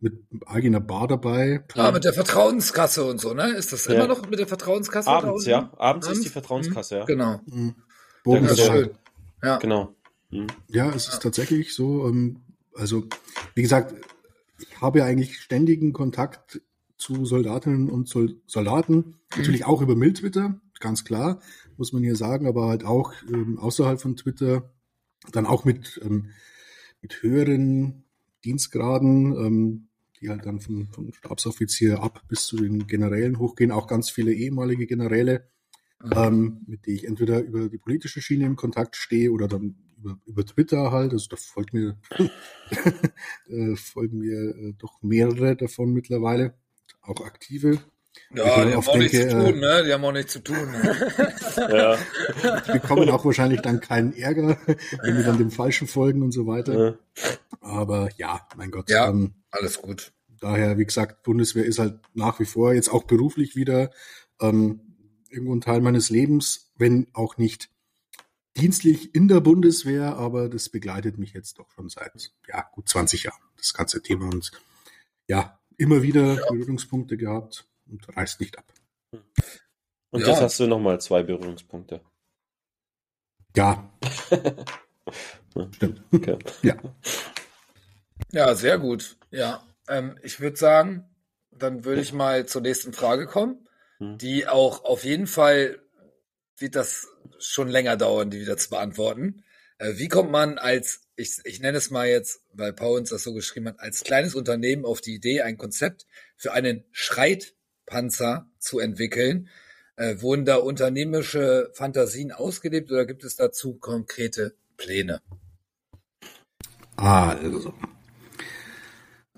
mit eigener Bar dabei. Ah, mit der Vertrauenskasse und so, ne? Ist das Ja. immer noch mit der Vertrauenskasse? Abends, ja. Abends ist die Abends? Vertrauenskasse, ja. Genau. Mhm. Ja, Bogen ist schön. Ja. Genau. Mhm. Ja, es ist tatsächlich so. Ähm, also, wie gesagt, ich habe ja eigentlich ständigen Kontakt zu Soldatinnen und Sol Soldaten. Natürlich auch über Mill-Twitter, ganz klar, muss man hier sagen, aber halt auch ähm, außerhalb von Twitter, dann auch mit, ähm, mit höheren Dienstgraden, ähm, die halt dann von, von Stabsoffizier ab bis zu den Generälen hochgehen, auch ganz viele ehemalige Generäle, ähm, mit denen ich entweder über die politische Schiene im Kontakt stehe oder dann über, über Twitter halt. Also da folgt mir, äh, folgen mir äh, doch mehrere davon mittlerweile, auch aktive. Ja, die haben auch nichts denke, zu äh, tun, ne? Die haben auch nichts zu tun. Ne? Ja. Die bekommen auch wahrscheinlich dann keinen Ärger, wenn die dann dem Falschen folgen und so weiter. Ja. Aber ja, mein Gott. Ja. Ähm, Alles gut. daher, wie gesagt, Bundeswehr ist halt nach wie vor jetzt auch beruflich wieder ähm, irgendwo ein Teil meines Lebens, wenn auch nicht dienstlich in der Bundeswehr, aber das begleitet mich jetzt doch schon seit ja gut 20 Jahren das ganze Thema und ja immer wieder Berührungspunkte gehabt und reißt nicht ab. Und Ja. jetzt hast du nochmal zwei Berührungspunkte. Ja, stimmt. Okay. Ja, Ja, sehr gut. Ja, ähm, ich würde sagen, dann würde ich mal zur nächsten Frage kommen, Hm. die auch auf jeden Fall wird das schon länger dauern, die wieder zu beantworten. Äh, wie kommt man als, ich, ich nenne es mal jetzt, weil Paul uns das so geschrieben hat, als kleines Unternehmen auf die Idee, ein Konzept für einen Schreitpanzer zu entwickeln? Äh, wurden da unternehmerische Fantasien ausgelebt oder gibt es dazu konkrete Pläne? also.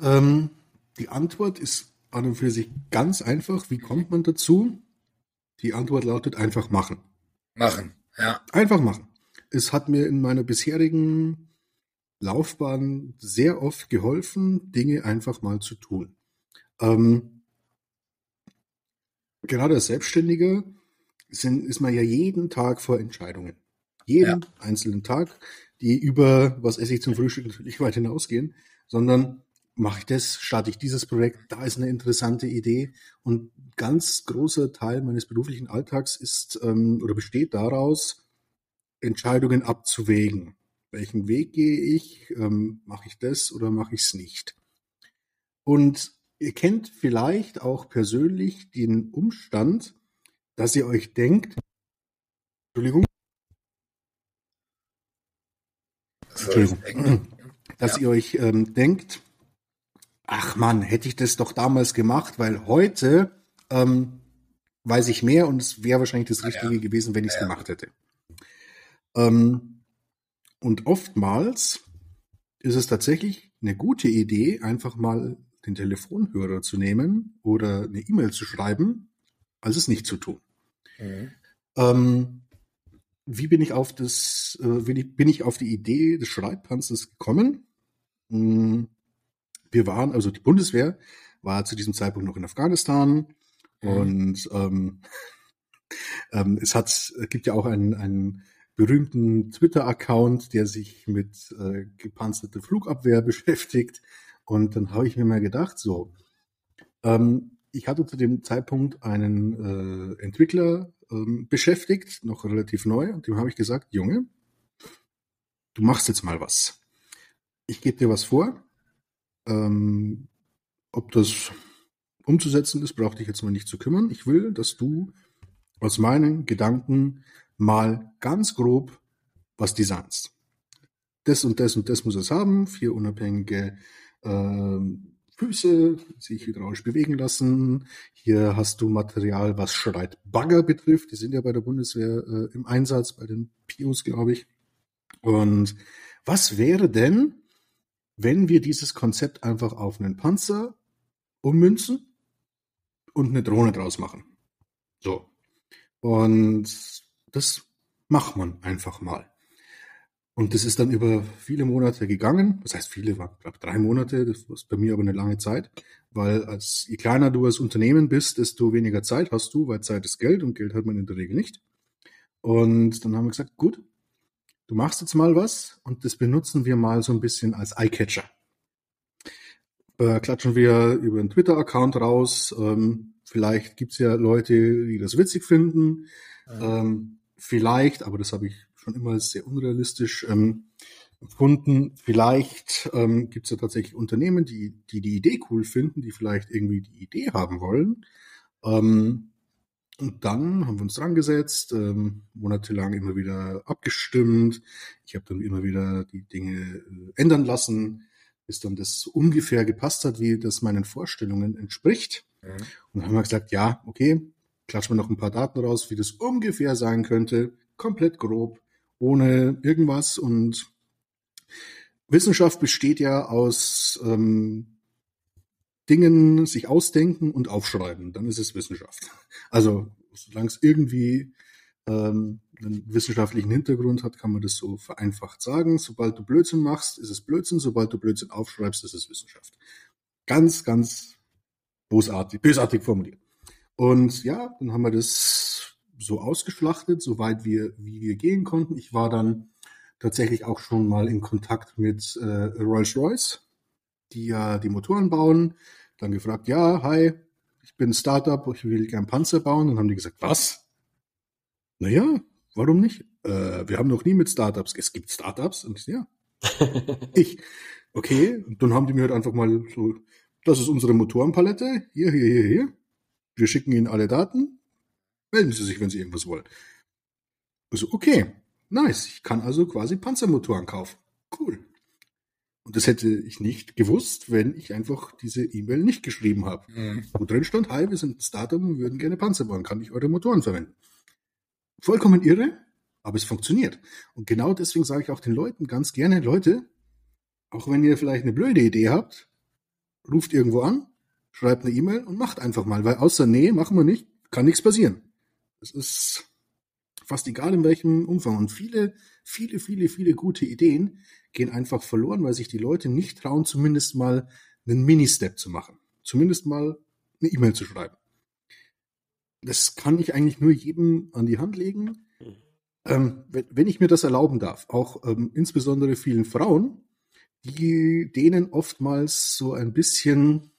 Ähm, die Antwort ist an und für sich ganz einfach. Wie kommt man dazu? Die Antwort lautet einfach machen. Machen, ja. Einfach machen. Es hat mir in meiner bisherigen Laufbahn sehr oft geholfen, Dinge einfach mal zu tun. Ähm, gerade als Selbstständiger sind, ist man ja jeden Tag vor Entscheidungen. Jeden einzelnen Tag, die über, was esse ich zum Frühstück, natürlich weit hinausgehen, sondern mache ich das, starte ich dieses Projekt, da ist eine interessante Idee. Und ganz großer Teil meines beruflichen Alltags ist ähm, oder besteht daraus, Entscheidungen abzuwägen. Welchen Weg gehe ich? Ähm, mache ich das oder mache ich es nicht? Und ihr kennt vielleicht auch persönlich den Umstand, dass ihr euch denkt, Entschuldigung, Entschuldigung, dass ihr euch ähm, denkt, ach man, hätte ich das doch damals gemacht, weil heute ähm, weiß ich mehr und es wäre wahrscheinlich das Richtige ja. gewesen, wenn ich es Ja. gemacht hätte. Ähm, und oftmals ist es tatsächlich eine gute Idee, einfach mal den Telefonhörer zu nehmen oder eine E-Mail zu schreiben, als es nicht zu tun. Mhm. Ähm, wie bin ich auf das, äh, bin ich, bin ich auf die Idee des Schreibpanzers gekommen? Hm, Wir waren, also die Bundeswehr war zu diesem Zeitpunkt noch in Afghanistan Mhm. und ähm, ähm, es hat, es gibt ja auch einen, einen berühmten Twitter-Account, der sich mit äh, gepanzerter Flugabwehr beschäftigt. Und dann habe ich mir mal gedacht, so, ähm, ich hatte zu dem Zeitpunkt einen äh, Entwickler ähm, beschäftigt, noch relativ neu, und dem habe ich gesagt, Junge, du machst jetzt mal was. Ich gebe dir was vor. Ähm, ob das umzusetzen ist, braucht dich jetzt mal nicht zu kümmern. Ich will, dass du aus meinen Gedanken mal ganz grob was designst. Das und das und das muss es haben. Vier unabhängige ähm, Füße, sich hydraulisch bewegen lassen. Hier hast du Material, was schreit Bagger betrifft. Die sind ja bei der Bundeswehr äh, im Einsatz, bei den PIOs, glaube ich. Und was wäre denn, wenn wir dieses Konzept einfach auf einen Panzer ummünzen und eine Drohne draus machen? So. Und das macht man einfach mal. Und das ist dann über viele Monate gegangen. Das heißt, viele waren, glaube drei Monate. Das war bei mir aber eine lange Zeit. Weil als je kleiner du als Unternehmen bist, desto weniger Zeit hast du, weil Zeit ist Geld und Geld hat man in der Regel nicht. Und dann haben wir gesagt, gut, du machst jetzt mal was und das benutzen wir mal so ein bisschen als Eyecatcher. Äh, klatschen wir über einen Twitter-Account raus. Ähm, vielleicht gibt's ja Leute, die das witzig finden. Ähm, vielleicht, aber das habe ich schon immer sehr unrealistisch ähm, empfunden. Vielleicht ähm, gibt es ja tatsächlich Unternehmen, die, die die Idee cool finden, die vielleicht irgendwie die Idee haben wollen. Ähm, und dann haben wir uns dran gesetzt, ähm, monatelang immer wieder abgestimmt. Ich habe dann immer wieder die Dinge äh, ändern lassen, bis dann das ungefähr gepasst hat, wie das meinen Vorstellungen entspricht. Mhm. Und dann haben wir gesagt, ja, okay, klatschen wir noch ein paar Daten raus, wie das ungefähr sein könnte, komplett grob, ohne irgendwas. Und Wissenschaft besteht ja aus ähm, Dingen sich ausdenken und aufschreiben. Dann ist es Wissenschaft. Also solange es irgendwie ähm, einen wissenschaftlichen Hintergrund hat, kann man das so vereinfacht sagen. Sobald du Blödsinn machst, ist es Blödsinn. Sobald du Blödsinn aufschreibst, ist es Wissenschaft. Ganz, ganz bösartig, bösartig formuliert. Und ja, dann haben wir das so ausgeschlachtet, soweit wir, wie wir gehen konnten. Ich war dann tatsächlich auch schon mal in Kontakt mit äh, Rolls-Royce, die ja die Motoren bauen. Dann gefragt, ja, hi, ich bin ein Startup, ich will gern Panzer bauen. Dann haben die gesagt, was? Naja, warum nicht? Äh, wir haben noch nie mit Startups. Es gibt Startups? Und ich, ja, ich. Okay, und dann haben die mir halt einfach mal so, das ist unsere Motorenpalette, hier, hier, hier, hier. Wir schicken Ihnen alle Daten. Melden Sie sich, wenn Sie irgendwas wollen. Also, okay, nice. Ich kann also quasi Panzermotoren kaufen. Cool. Und das hätte ich nicht gewusst, wenn ich einfach diese E-Mail nicht geschrieben habe. Mhm. Wo drin stand, hi, wir sind ein Startup und würden gerne Panzer bauen. Kann ich eure Motoren verwenden? Vollkommen irre, aber es funktioniert. Und genau deswegen sage ich auch den Leuten ganz gerne, Leute, auch wenn ihr vielleicht eine blöde Idee habt, ruft irgendwo an, schreibt eine E-Mail und macht einfach mal, weil außer nee, machen wir nicht, kann nichts passieren. Es ist fast egal in welchem Umfang. Und viele, viele, viele, viele gute Ideen gehen einfach verloren, weil sich die Leute nicht trauen, zumindest mal einen Mini-Step zu machen. Zumindest mal eine E-Mail zu schreiben. Das kann ich eigentlich nur jedem an die Hand legen. ähm, wenn, wenn ich mir das erlauben darf, auch ähm, insbesondere vielen Frauen, die denen oftmals so ein bisschen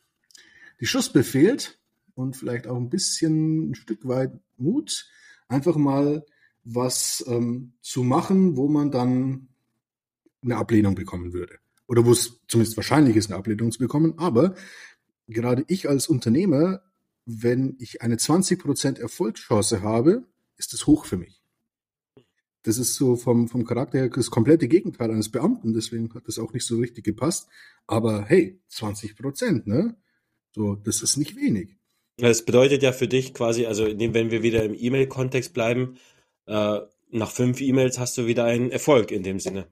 die Schuss befehlt und vielleicht auch ein bisschen ein Stück weit Mut, einfach mal was ähm, zu machen, wo man dann eine Ablehnung bekommen würde. Oder wo es zumindest wahrscheinlich ist, eine Ablehnung zu bekommen. Aber gerade ich als Unternehmer, wenn ich eine 20% Erfolgschance habe, ist es hoch für mich. Das ist so vom, vom Charakter her das komplette Gegenteil eines Beamten, deswegen hat das auch nicht so richtig gepasst. Aber hey, 20 Prozent, ne? So, das ist nicht wenig. Das bedeutet ja für dich quasi, also wenn wir wieder im E-Mail-Kontext bleiben, äh, nach fünf E-Mails hast du wieder einen Erfolg in dem Sinne.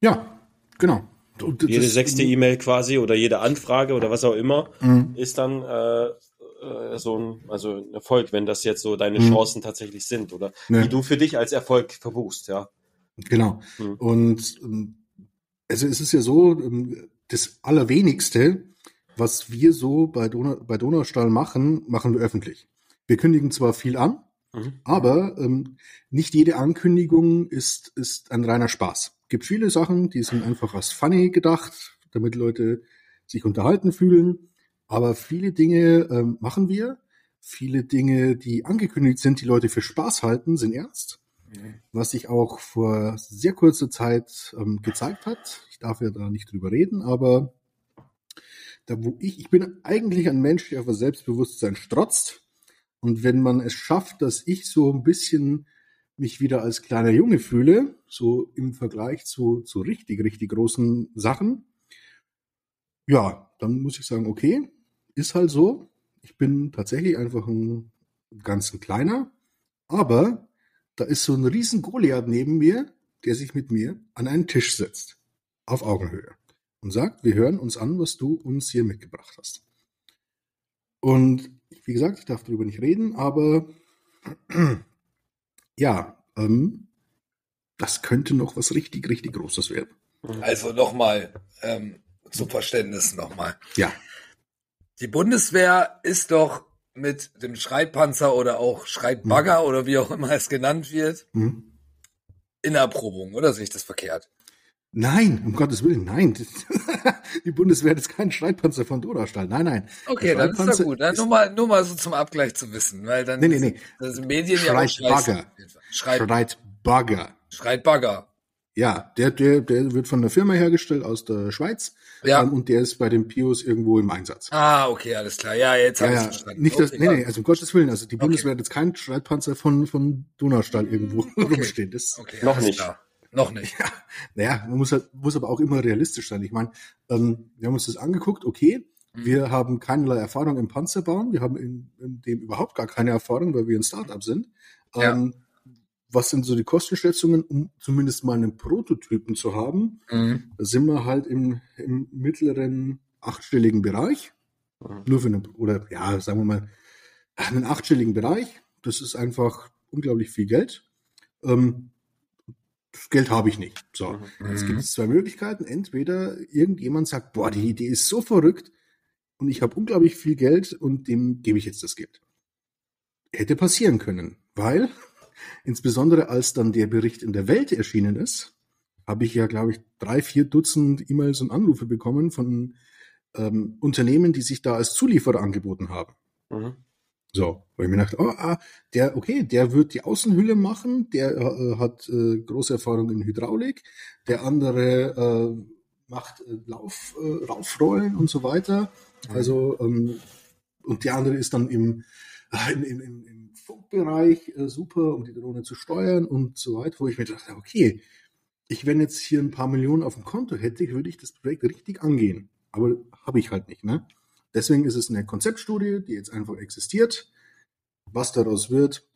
Ja, genau. Und jede sechste E-Mail quasi oder jede Anfrage oder was auch immer mhm. ist dann äh, äh, so ein, also ein Erfolg, wenn das jetzt so deine mhm. Chancen tatsächlich sind oder ja. die du für dich als Erfolg verbuchst, ja. Genau. Mhm. Und ähm, also es ist ja so, ähm, das Allerwenigste, was wir so bei, Donau, bei Donaustahl machen, machen wir öffentlich. Wir kündigen zwar viel an, mhm. aber ähm, nicht jede Ankündigung ist, ist ein reiner Spaß. Es gibt viele Sachen, die sind einfach als funny gedacht, damit Leute sich unterhalten fühlen. Aber viele Dinge ähm, machen wir. Viele Dinge, die angekündigt sind, die Leute für Spaß halten, sind ernst. Mhm. Was sich auch vor sehr kurzer Zeit ähm, gezeigt hat. Ich darf ja da nicht drüber reden, aber da wo ich, ich bin eigentlich ein Mensch, der vor Selbstbewusstsein strotzt. Und wenn man es schafft, dass ich so ein bisschen mich wieder als kleiner Junge fühle, so im Vergleich zu, zu richtig, richtig großen Sachen, ja, dann muss ich sagen, okay, ist halt so. Ich bin tatsächlich einfach ein ganz ein kleiner, aber da ist so ein riesen Goliath neben mir, der sich mit mir an einen Tisch setzt, auf Augenhöhe und sagt, wir hören uns an, was du uns hier mitgebracht hast. Und wie gesagt, ich darf darüber nicht reden, aber ja, ähm, das könnte noch was richtig, richtig Großes werden. Also nochmal, ähm, zum Verständnis nochmal. Ja. Die Bundeswehr ist doch mit dem Schreitpanzer oder auch Schreitbagger mhm. oder wie auch immer es genannt wird, mhm. in Erprobung, oder sehe ich das verkehrt? Nein, um Gottes Willen, nein. Die Bundeswehr ist kein Streitpanzer von Donaustahl. Nein, nein. Okay, dann ist doch gut. Dann nur mal, nur mal so zum Abgleich zu wissen, weil dann nee, nee, nee. das Medien Schreitbagger. ja Schreit, Schreitbagger. Schreitbagger. Ja, der, der, der wird von der Firma hergestellt aus der Schweiz. Ja. Ähm, und der ist bei den Pios irgendwo im Einsatz. Ah, okay, alles klar. Ja, jetzt habe ja, ich verstanden. Nicht, dass, okay, nee, nee, also um Gottes Willen, also die Bundeswehr okay. hat jetzt keinen Streitpanzer von, von Donaustahl irgendwo okay. rumstehen. Das, okay, noch nicht. Klar. Noch nicht. Ja, naja, man muss, halt, muss aber auch immer realistisch sein. Ich meine, ähm, wir haben uns das angeguckt, okay, mhm. wir haben keinerlei Erfahrung im Panzerbauen, wir haben in, in dem überhaupt gar keine Erfahrung, weil wir ein Startup sind. Ja. Ähm, was sind so die Kostenschätzungen, um zumindest mal einen Prototypen zu haben? Mhm. Da sind wir halt im, im mittleren achtstelligen Bereich. Mhm. Nur für eine, oder ja, sagen wir mal, einen achtstelligen Bereich. Das ist einfach unglaublich viel Geld. Ähm, das Geld habe ich nicht. So, mhm. jetzt gibt es zwei Möglichkeiten. Entweder irgendjemand sagt, boah, die Idee ist so verrückt und ich habe unglaublich viel Geld und dem gebe ich jetzt das Geld. Hätte passieren können, weil insbesondere als dann der Bericht in der Welt erschienen ist, habe ich ja, glaube ich, drei, vier Dutzend E-Mails und Anrufe bekommen von ähm, Unternehmen, die sich da als Zulieferer angeboten haben. Mhm. So, weil ich mir dachte, oh, ah, der, okay, der wird die Außenhülle machen, der äh, hat äh, große Erfahrung in Hydraulik, der andere äh, macht äh, Lauf, äh, Raufrollen und so weiter. Also, ähm, und der andere ist dann im, äh, im, im, im Funkbereich äh, super, um die Drohne zu steuern und so weiter, wo ich mir dachte, okay, ich, wenn jetzt hier ein paar Millionen auf dem Konto hätte, würde ich das Projekt richtig angehen. Aber habe ich halt nicht, ne? Deswegen ist es eine Konzeptstudie, die jetzt einfach existiert. Was daraus wird,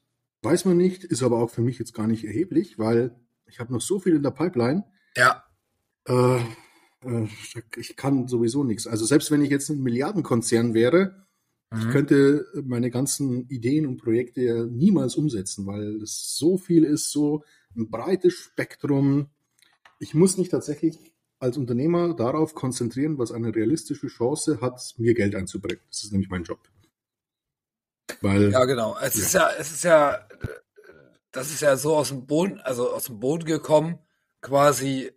weiß man nicht, ist aber auch für mich jetzt gar nicht erheblich, weil ich habe noch so viel in der Pipeline. Ja. Äh, äh, ich kann sowieso nichts. Also selbst wenn ich jetzt ein Milliardenkonzern wäre, mhm. ich könnte meine ganzen Ideen und Projekte ja niemals umsetzen, weil es so viel ist, so ein breites Spektrum. Ich muss nicht tatsächlich als Unternehmer darauf konzentrieren, was eine realistische Chance hat, mir Geld einzubringen. Das ist nämlich mein Job. Weil, ja, genau. Es ja. ist ja, es ist ja, das ist ja so aus dem Boden, also aus dem Boden gekommen, quasi,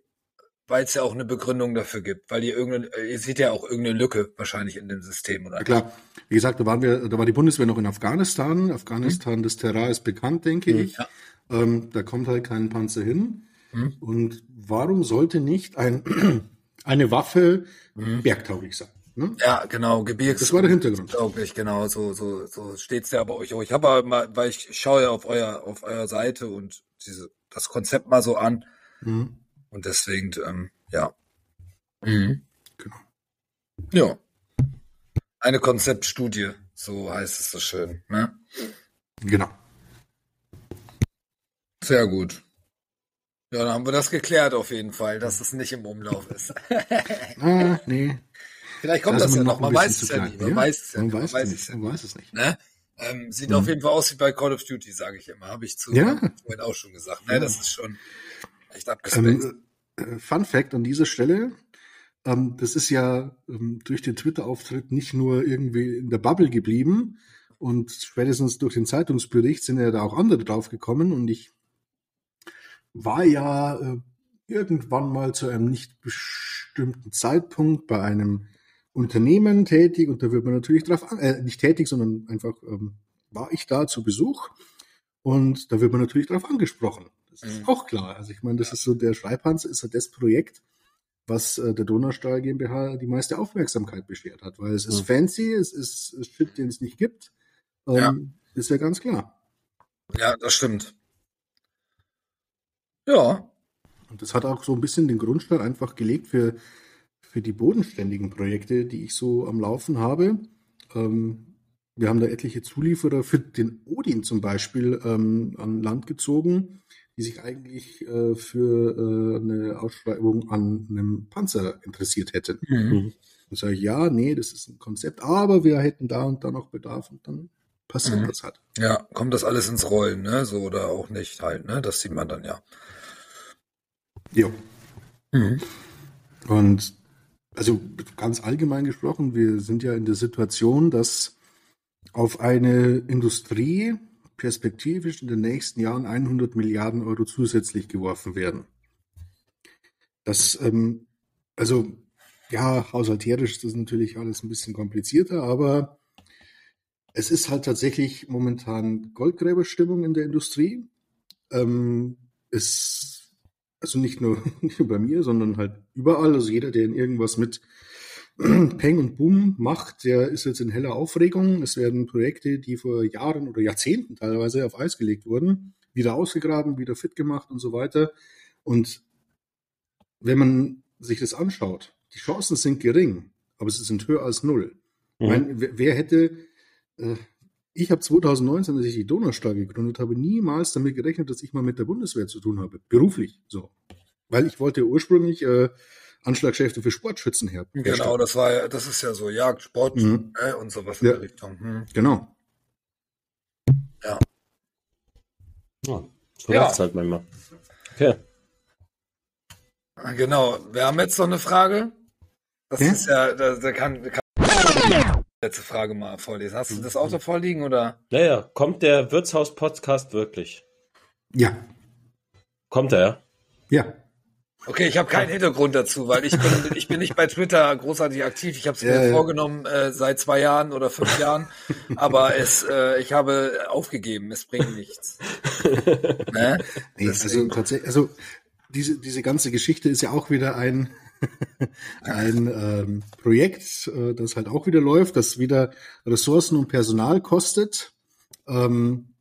weil es ja auch eine Begründung dafür gibt, weil ihr irgendeine, ihr seht ja auch irgendeine Lücke wahrscheinlich in dem System, oder? Ja, klar. Wie gesagt, da waren wir, da war die Bundeswehr noch in Afghanistan. Afghanistan, das Terrain ist bekannt, denke Mhm. ich. Ja. Ähm, da kommt halt kein Panzer hin. Mhm. Und warum sollte nicht ein, eine Waffe Mhm. bergtauglich sein? Ne? Ja, genau, Gebirgs. Das war der Hintergrund. Tauglich, genau, so, so, so steht's ja bei euch auch. Ich habe aber mal, weil ich schaue ja auf euer, auf eurer Seite und diese, das Konzept mal so an Mhm. und deswegen, ähm, ja. Mhm. Genau. Ja. Eine Konzeptstudie, so heißt es so schön, ne? Genau. Sehr gut. Ja, dann haben wir das geklärt auf jeden Fall, dass es nicht im Umlauf ist. Ah, nee. Vielleicht kommt Da das ja noch, man weiß es ja nicht, man weiß es ja nicht, man weiß weiß es nicht. ja Man weiß es nicht. Ne? Ähm, sieht Mhm. auf jeden Fall aus wie bei Call of Duty, sage ich immer. Habe ich zu Ja. vorhin auch schon gesagt. Ne? Ja. Das ist schon echt abgespaced. Ähm, äh, Fun Fact an dieser Stelle. Ähm, das ist ja ähm, durch den Twitter-Auftritt nicht nur irgendwie in der Bubble geblieben und spätestens durch den Zeitungsbericht sind ja da auch andere draufgekommen und ich war ja äh, irgendwann mal zu einem nicht bestimmten Zeitpunkt bei einem Unternehmen tätig und da wird man natürlich drauf, an, äh, nicht tätig, sondern einfach ähm, war ich da zu Besuch und da wird man natürlich drauf angesprochen. Das ist Mhm. auch klar. Also ich meine, das ist so, der Schreibpanzer ist ja das Projekt, was äh, der Donaustahl GmbH die meiste Aufmerksamkeit beschert hat, weil es ist Mhm. fancy, es ist Shit, den es nicht gibt. Ähm, Ja. Ist ja ganz klar. Ja, das stimmt. Ja. Und das hat auch so ein bisschen den Grundstein einfach gelegt für, für die bodenständigen Projekte, die ich so am Laufen habe. Ähm, wir haben da etliche Zulieferer für den Odin zum Beispiel ähm, an Land gezogen, die sich eigentlich äh, für äh, eine Ausschreibung an einem Panzer interessiert hätten. Mhm. Dann sage ich, ja, nee, das ist ein Konzept, aber wir hätten da und da noch Bedarf und dann passiert Mhm. das halt. Ja, kommt das alles ins Rollen, ne? So oder auch nicht halt, ne? Das sieht man dann ja. Jo. Mhm. Und also ganz allgemein gesprochen, wir sind ja in der Situation, dass auf eine Industrie perspektivisch in den nächsten Jahren 100 Milliarden Euro zusätzlich geworfen werden. Das, ähm, also ja, haushalterisch ist das natürlich alles ein bisschen komplizierter, aber es ist halt tatsächlich momentan Goldgräberstimmung in der Industrie. Ähm, es, also nicht nur, nicht nur bei mir, sondern halt überall. Also jeder, der in irgendwas mit Peng und Boom macht, der ist jetzt in heller Aufregung. Es werden Projekte, die vor Jahren oder Jahrzehnten teilweise auf Eis gelegt wurden, wieder ausgegraben, wieder fit gemacht und so weiter. Und wenn man sich das anschaut, die Chancen sind gering, aber sie sind höher als null. Ich Mhm. meine, wer, wer hätte, äh, ich habe 2019, als ich die Donaustahl gegründet habe, niemals damit gerechnet, dass ich mal mit der Bundeswehr zu tun habe, beruflich so. Weil ich wollte ursprünglich äh, Anschlagschäfte für Sportschützen her. Genau, das war ja, das ist ja so Jagd, Sport Mhm. äh, und sowas in Ja. der Richtung. Hm. Genau. Ja, so Ja. halt manchmal. Okay. Genau. Wir haben jetzt noch eine Frage. Das Ja? ist ja, da, da kann, da kann letzte Frage mal vorlesen. Hast du das Mhm. Auto vorliegen oder? Ja, ja. Kommt der Wirtshaus-Podcast wirklich? Ja. Kommt er, ja? Ja. Okay, ich habe keinen Hintergrund dazu, weil ich bin, ich bin nicht bei Twitter großartig aktiv. Ich habe es mir Ja, vorgenommen äh, seit zwei Jahren oder fünf Jahren, aber es, äh, ich habe aufgegeben. Es bringt nichts. ne? Nee, also also diese, diese ganze Geschichte ist ja auch wieder ein, ein ähm, Projekt, äh, das halt auch wieder läuft, das wieder Ressourcen und Personal kostet. Ähm,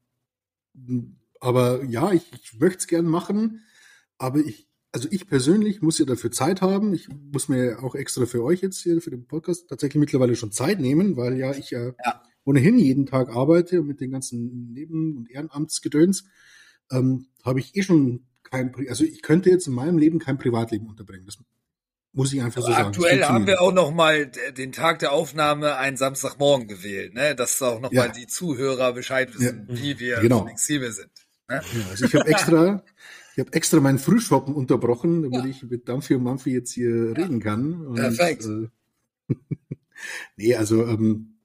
aber ja, ich, ich möchte es gern machen, aber ich, also ich persönlich muss ja dafür Zeit haben. Ich muss mir auch extra für euch jetzt hier, für den Podcast tatsächlich mittlerweile schon Zeit nehmen, weil ja ich ja, Ja. ohnehin jeden Tag arbeite und mit den ganzen Neben- und Ehrenamtsgedöns ähm, habe ich eh schon kein, also ich könnte jetzt in meinem Leben kein Privatleben unterbringen. Das muss ich einfach so sagen. Aktuell haben wir auch noch mal d- den Tag der Aufnahme einen Samstagmorgen gewählt, ne? Dass auch noch Ja. mal die Zuhörer Bescheid wissen, wie wir Genau. flexibel sind. Ne? Ja, also ich habe extra, ich habe extra meinen Frühschoppen unterbrochen, damit ich mit Dampfi und Mampfi jetzt hier reden kann. Und, Perfekt. Äh, nee, also ähm,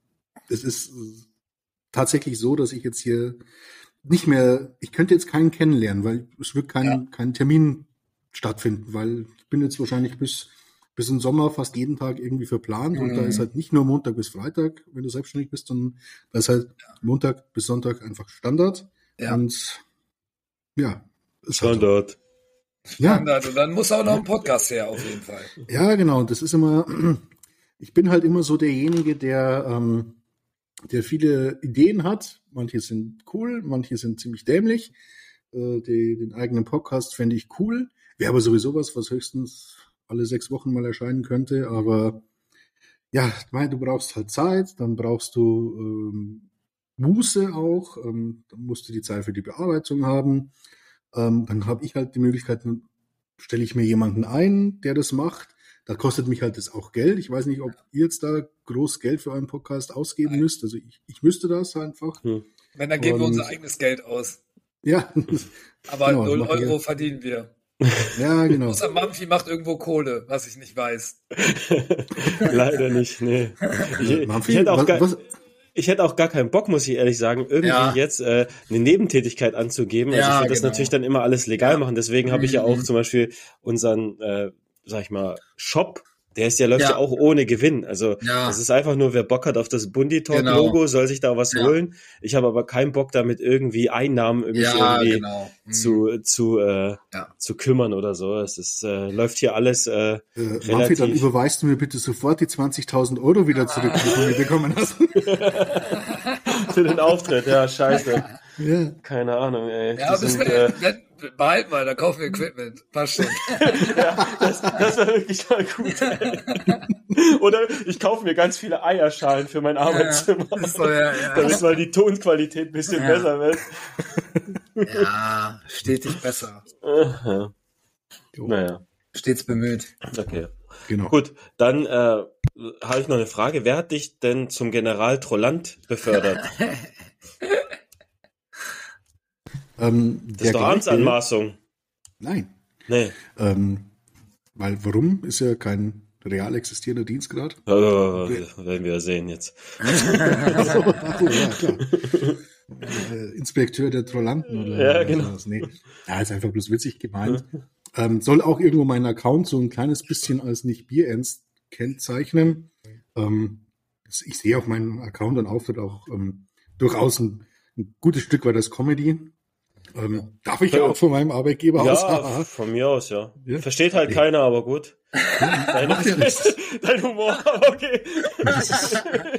es ist äh, tatsächlich so, dass ich jetzt hier nicht mehr, ich könnte jetzt keinen kennenlernen, weil es wird kein, Ja. kein Termin stattfinden, weil ich bin jetzt wahrscheinlich bis, bis im Sommer fast jeden Tag irgendwie verplant und da Mhm. ist halt nicht nur Montag bis Freitag, wenn du selbstständig bist, sondern da ist halt Montag bis Sonntag einfach Standard Ja. und ja. halt so. Standard. Ja, Standard. Und dann muss auch noch ein Podcast her, auf jeden Fall. Ja, genau. Und das ist immer, ich bin halt immer so derjenige, der, ähm, der viele Ideen hat. Manche sind cool, manche sind ziemlich dämlich. Äh, die, den eigenen Podcast fände ich cool. Wäre aber sowieso was, was höchstens alle sechs Wochen mal erscheinen könnte. Aber ja, du brauchst halt Zeit, dann brauchst du ähm, Muße auch, ähm, dann musst du die Zeit für die Bearbeitung haben. Ähm, dann habe ich halt die Möglichkeit, dann stelle ich mir jemanden ein, der das macht. Da kostet mich halt das auch Geld. Ich weiß nicht, ob ihr jetzt da groß Geld für euren Podcast ausgeben Nein. müsst. Also ich, ich müsste das einfach. Hm. Wenn, dann geben wir Und- unser eigenes Geld aus. Ja, Aber Genau, 0 machen wir. Euro verdienen wir. Ja, genau. Außer Mampfi macht irgendwo Kohle, was ich nicht weiß. Leider nicht, nee. Ich, ich, Manfred, hätte auch gar, was- ich hätte auch gar keinen Bock, muss ich ehrlich sagen, irgendwie Ja. jetzt äh, eine Nebentätigkeit anzugeben. Also Ja, ich würde das genau. natürlich dann immer alles legal Ja. machen. Deswegen habe ich ja auch Mhm. zum Beispiel unseren, äh, sag ich mal, Shop. Der ist ja läuft ja. Ja. auch ohne Gewinn. Also Ja. das ist einfach nur, wer Bock hat auf das Bundy Talk Genau. Logo, soll sich da was Ja. holen. Ich habe aber keinen Bock damit irgendwie Einnahmen irgendwie, Ja, irgendwie genau. Mhm. zu zu äh, Ja. zu kümmern oder so. Es ist äh, läuft hier alles äh, Äh, relativ. dann überweist du mir bitte sofort die 20.000 Euro wieder zurück, die du mir bekommen hast. für den Auftritt. Ja, scheiße. ja. Keine Ahnung, ey. Ja, Die bis sind, wir, äh, behalten wir, dann kaufen wir Equipment. Passt schon. ja, das, das wäre wirklich mal gut. Oder ich kaufe mir ganz viele Eierschalen für mein Arbeitszimmer, Ja, ist so, ja, ja. damit mal die Tonqualität ein bisschen Ja. besser wird. ja, stetig besser. Aha. Naja, Stets bemüht. okay. Genau. Gut, dann äh, habe ich noch eine Frage. Wer hat dich denn zum General Trolland befördert? Ähm, Das ist doch Amtsanmaßung. Nein. Nee. Ähm, weil warum? Ist ja kein real existierender Dienstgrad. Äh, werden wir sehen jetzt. Ach so, ach so, ja, klar. äh, Inspekteur der Trollanten oder Ja, genau. was. Nee. Ja, ist einfach bloß witzig gemeint. Ähm, soll auch irgendwo meinen Account so ein kleines bisschen als nicht bierernst kennzeichnen. Ähm, ich sehe auch meinen Account und Auftritt auch ähm, durchaus ein, ein gutes Stück weit als Comedy. Ähm, darf ich ja auch von meinem Arbeitgeber aus. Ja, von mir aus, ja. Ja. Versteht halt Nee. keiner, aber gut. Dein, ja dein Humor, okay.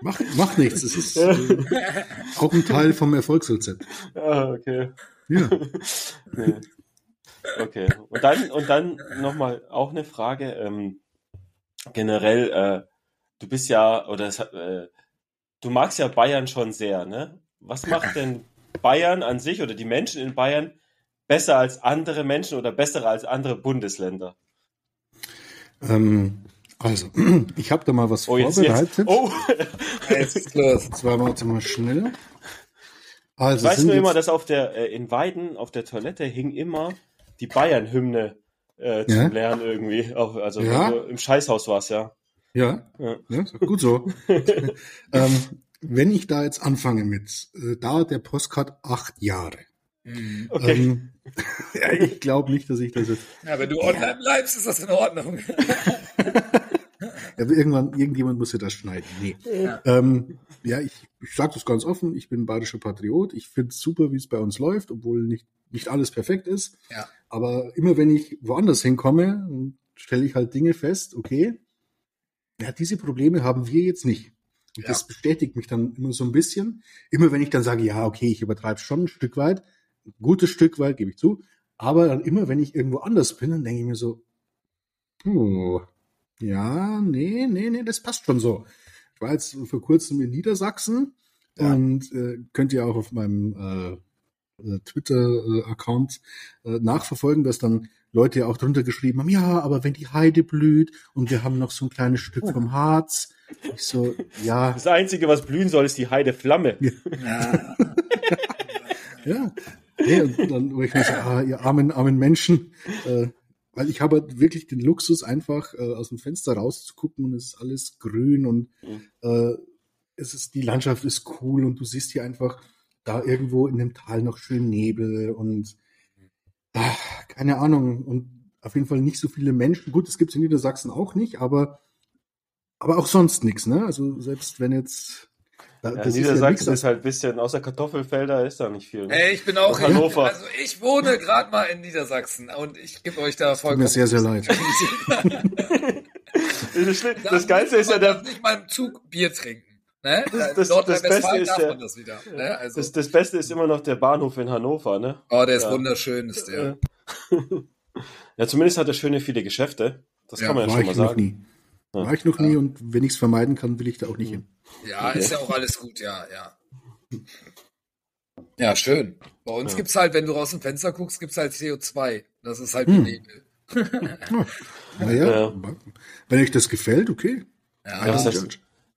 Macht, macht nichts. Es ist äh, auch ein Teil vom Erfolgsrezept. Ah, okay. Ja. Nee. Okay. Und dann, und dann nochmal auch eine Frage. Ähm, generell, äh, du bist ja, oder es, äh, du magst ja Bayern schon sehr, ne? Was macht denn Bayern an sich oder die Menschen in Bayern besser als andere Menschen oder besser als andere Bundesländer? Ähm, also, ich habe da mal was Oh, jetzt, vorbereitet. jetzt. Oh, Jetzt ist los. Zwar warte mal schnell. Also ich weiß nur immer, dass auf der, äh, in Weiden, auf der Toilette hing immer die Bayern-Hymne äh, zum Ja? Lernen irgendwie. Auch, also Ja? also im Scheißhaus war es ja. ja, Ja. ja, ist gut so. ähm, wenn ich da jetzt anfange mit, äh, dauert der Postcard acht Jahre. Mhm. Okay. Ähm, ja, ich glaube nicht, dass ich das jetzt. Ja, wenn du online bleibst, ist das in Ordnung. Ja, irgendwann, irgendjemand muss ja das schneiden. Nee. Ja. Ähm, ja, ich, ich sage das ganz offen, ich bin bayerischer Patriot. Ich finde es super, wie es bei uns läuft, obwohl nicht, nicht alles perfekt ist. Ja. Aber immer wenn ich woanders hinkomme, stelle ich halt Dinge fest, okay, ja, diese Probleme haben wir jetzt nicht. Und Ja. das bestätigt mich dann immer so ein bisschen. Immer wenn ich dann sage, ja, okay, ich übertreibe schon ein Stück weit, ein gutes Stück weit, gebe ich zu. Aber dann immer, wenn ich irgendwo anders bin, dann denke ich mir so, puh, ja, nee, nee, nee, das passt schon so. Ich war jetzt vor kurzem in Niedersachsen Ja. und äh, könnt ihr auch auf meinem äh, äh, Twitter-Account äh, nachverfolgen, dass dann Leute ja auch drunter geschrieben haben, ja, aber wenn die Heide blüht und wir haben noch so ein kleines Stück vom Harz. Ich so, ja, Das Einzige, was blühen soll, ist die Heide Flamme. Ja. ja. Nee, und dann, wo ich mir so, ah, ihr armen, armen Menschen, äh, weil ich habe halt wirklich den Luxus, einfach äh, aus dem Fenster rauszugucken und es ist alles grün und äh, es ist, die Landschaft ist cool und du siehst hier einfach da irgendwo in dem Tal noch schön Nebel und ach, keine Ahnung. Und auf jeden Fall nicht so viele Menschen. Gut, das gibt's in Niedersachsen auch nicht, aber, aber auch sonst nichts, ne? Also selbst wenn jetzt. da- Ja, das ist Niedersachsen nix, ist halt ein bisschen, außer Kartoffelfelder ist da nicht viel. Ne? Ey, ich bin auch Hannover. Also ich wohne gerade mal in Niedersachsen und ich gebe euch da Tut vollkommen. mir sehr, sehr leid. Das, das Geilste ist ja der, darf nicht mal im Zug Bier trinken. Ne? Das- Beste ist darf ja- man das wieder. Ne? Also, das, das Beste ist immer noch der Bahnhof in Hannover, ne? oh, der ist ja. wunderschön, ist der. Ja, zumindest hat er schöne viele Geschäfte. Das Ja, kann man ja War schon ich mal noch sagen. nie. Ja. War ich noch nie und wenn ich es vermeiden kann, will ich da auch nicht hin. Ja, ist ja auch alles gut, ja, ja. Ja, schön. Bei uns Ja. gibt's halt, wenn du aus dem Fenster guckst, gibt's halt CO2. Das ist halt Hm. Nebel. Naja, Ja. wenn euch das gefällt, okay. Ja, Ja, das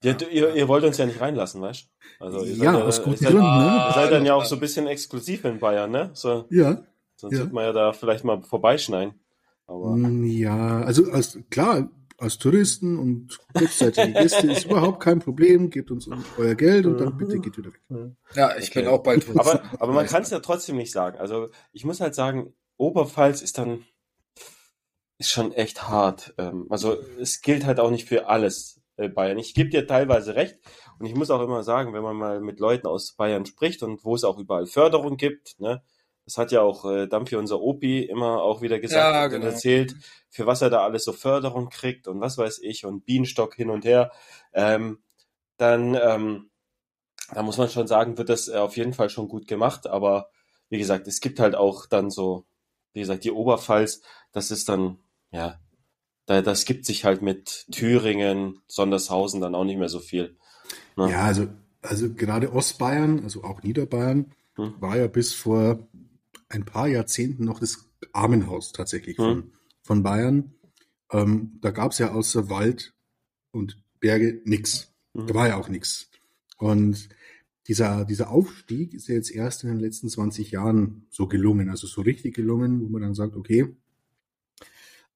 Ja. heißt, ihr, ihr, ihr wollt uns ja nicht reinlassen, weißt du? Also ihr Ja, seid aus guten ihr seid, Gründen, Ihr ne? seid dann ja auch so ein bisschen exklusiv in Bayern, ne? So, Ja. sonst Ja. wird man ja da vielleicht mal vorbeischneiden. Aber Mm, Ja, also als, klar, als Touristen und kurzzeitige Gäste ist überhaupt kein Problem. Gebt uns euer Geld und dann bitte geht wieder weg. ja ich Okay. bin auch bald. Aber, aber man kann es ja trotzdem nicht sagen. Also ich muss halt sagen, Oberpfalz ist dann ist schon echt hart. Ähm, Also es gilt halt auch nicht für alles Bayern. Ich gebe dir teilweise recht und ich muss auch immer sagen, wenn man mal mit Leuten aus Bayern spricht und wo es auch überall Förderung gibt, ne, das hat ja auch äh, Dampfi, unser Opi, immer auch wieder gesagt Ja, und genau. erzählt, für was er da alles so Förderung kriegt und was weiß ich und Bienenstock hin und her. Ähm, dann ähm, da muss man schon sagen, wird das äh, auf jeden Fall schon gut gemacht. Aber wie gesagt, es gibt halt auch dann so, wie gesagt, die Oberpfalz, das ist dann, ja, da, das gibt sich halt mit Thüringen, Sondershausen dann auch nicht mehr so viel. Ne? Ja, also, also gerade Ostbayern, also auch Niederbayern, Hm. war ja bis vor ein paar Jahrzehnten noch das Armenhaus tatsächlich von, Hm. von Bayern. Ähm, da gab es ja außer Wald und Berge nix. Hm. Da war ja auch nix. Und dieser, dieser Aufstieg ist ja jetzt erst in den letzten 20 Jahren so gelungen, also so richtig gelungen, wo man dann sagt, okay,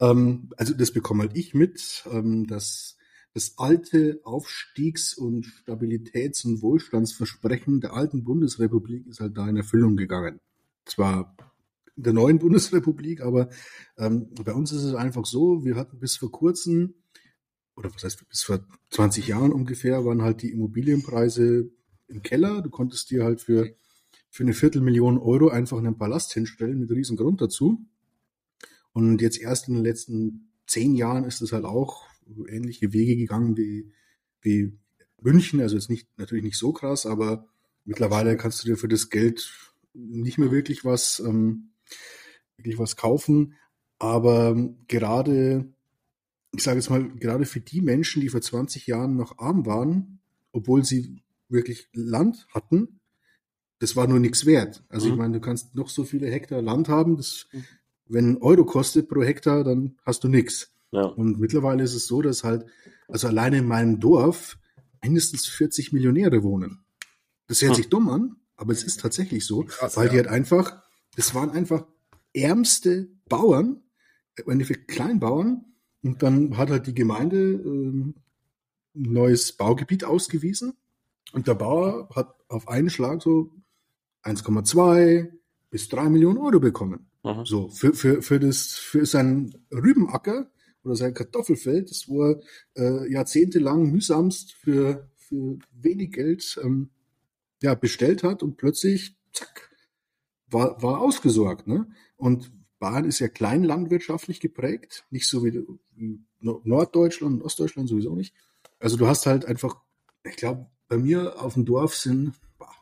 also das bekomme halt ich mit, ähm, dass das alte Aufstiegs- und Stabilitäts- und Wohlstandsversprechen der alten Bundesrepublik ist halt da in Erfüllung gegangen. Zwar in der neuen Bundesrepublik, aber ähm, bei uns ist es einfach so, wir hatten bis vor kurzem, oder was heißt bis vor 20 Jahren ungefähr, waren halt die Immobilienpreise im Keller. Du konntest dir halt für, für eine Viertelmillion Euro einfach einen Palast hinstellen mit riesen Grund dazu. Und jetzt erst in den letzten zehn Jahren ist es halt auch ähnliche Wege gegangen wie, wie München. Also jetzt nicht, natürlich nicht so krass, aber mittlerweile kannst du dir für das Geld nicht mehr wirklich was, ähm, wirklich was kaufen. Aber gerade, ich sage jetzt mal, gerade für die Menschen, die vor 20 Jahren noch arm waren, obwohl sie wirklich Land hatten, das war nur nichts wert. Also Mhm. ich meine, du kannst noch so viele Hektar Land haben, das, wenn Euro kostet pro Hektar, dann hast du nichts. Ja. Und mittlerweile ist es so, dass halt, also alleine in meinem Dorf mindestens 40 Millionäre wohnen. Das hört Hm. sich dumm an, aber es ist tatsächlich so, Krass, weil ja. die halt einfach, das waren einfach ärmste Bauern, im Endeffekt Kleinbauern, und dann hat halt die Gemeinde ähm, ein neues Baugebiet ausgewiesen und der Bauer hat auf einen Schlag so 1,2 bis 3 Millionen Euro bekommen. So, für, für, für, das, für seinen Rübenacker oder sein Kartoffelfeld, das wo er äh, jahrzehntelang mühsamst für, für wenig Geld ähm, ja, bestellt hat und plötzlich, zack, war, war ausgesorgt. Ne? Und Bayern ist ja kleinlandwirtschaftlich geprägt, nicht so wie, wie Nord- Norddeutschland und Ostdeutschland sowieso nicht. Also du hast halt einfach, ich glaube, bei mir auf dem Dorf sind boah,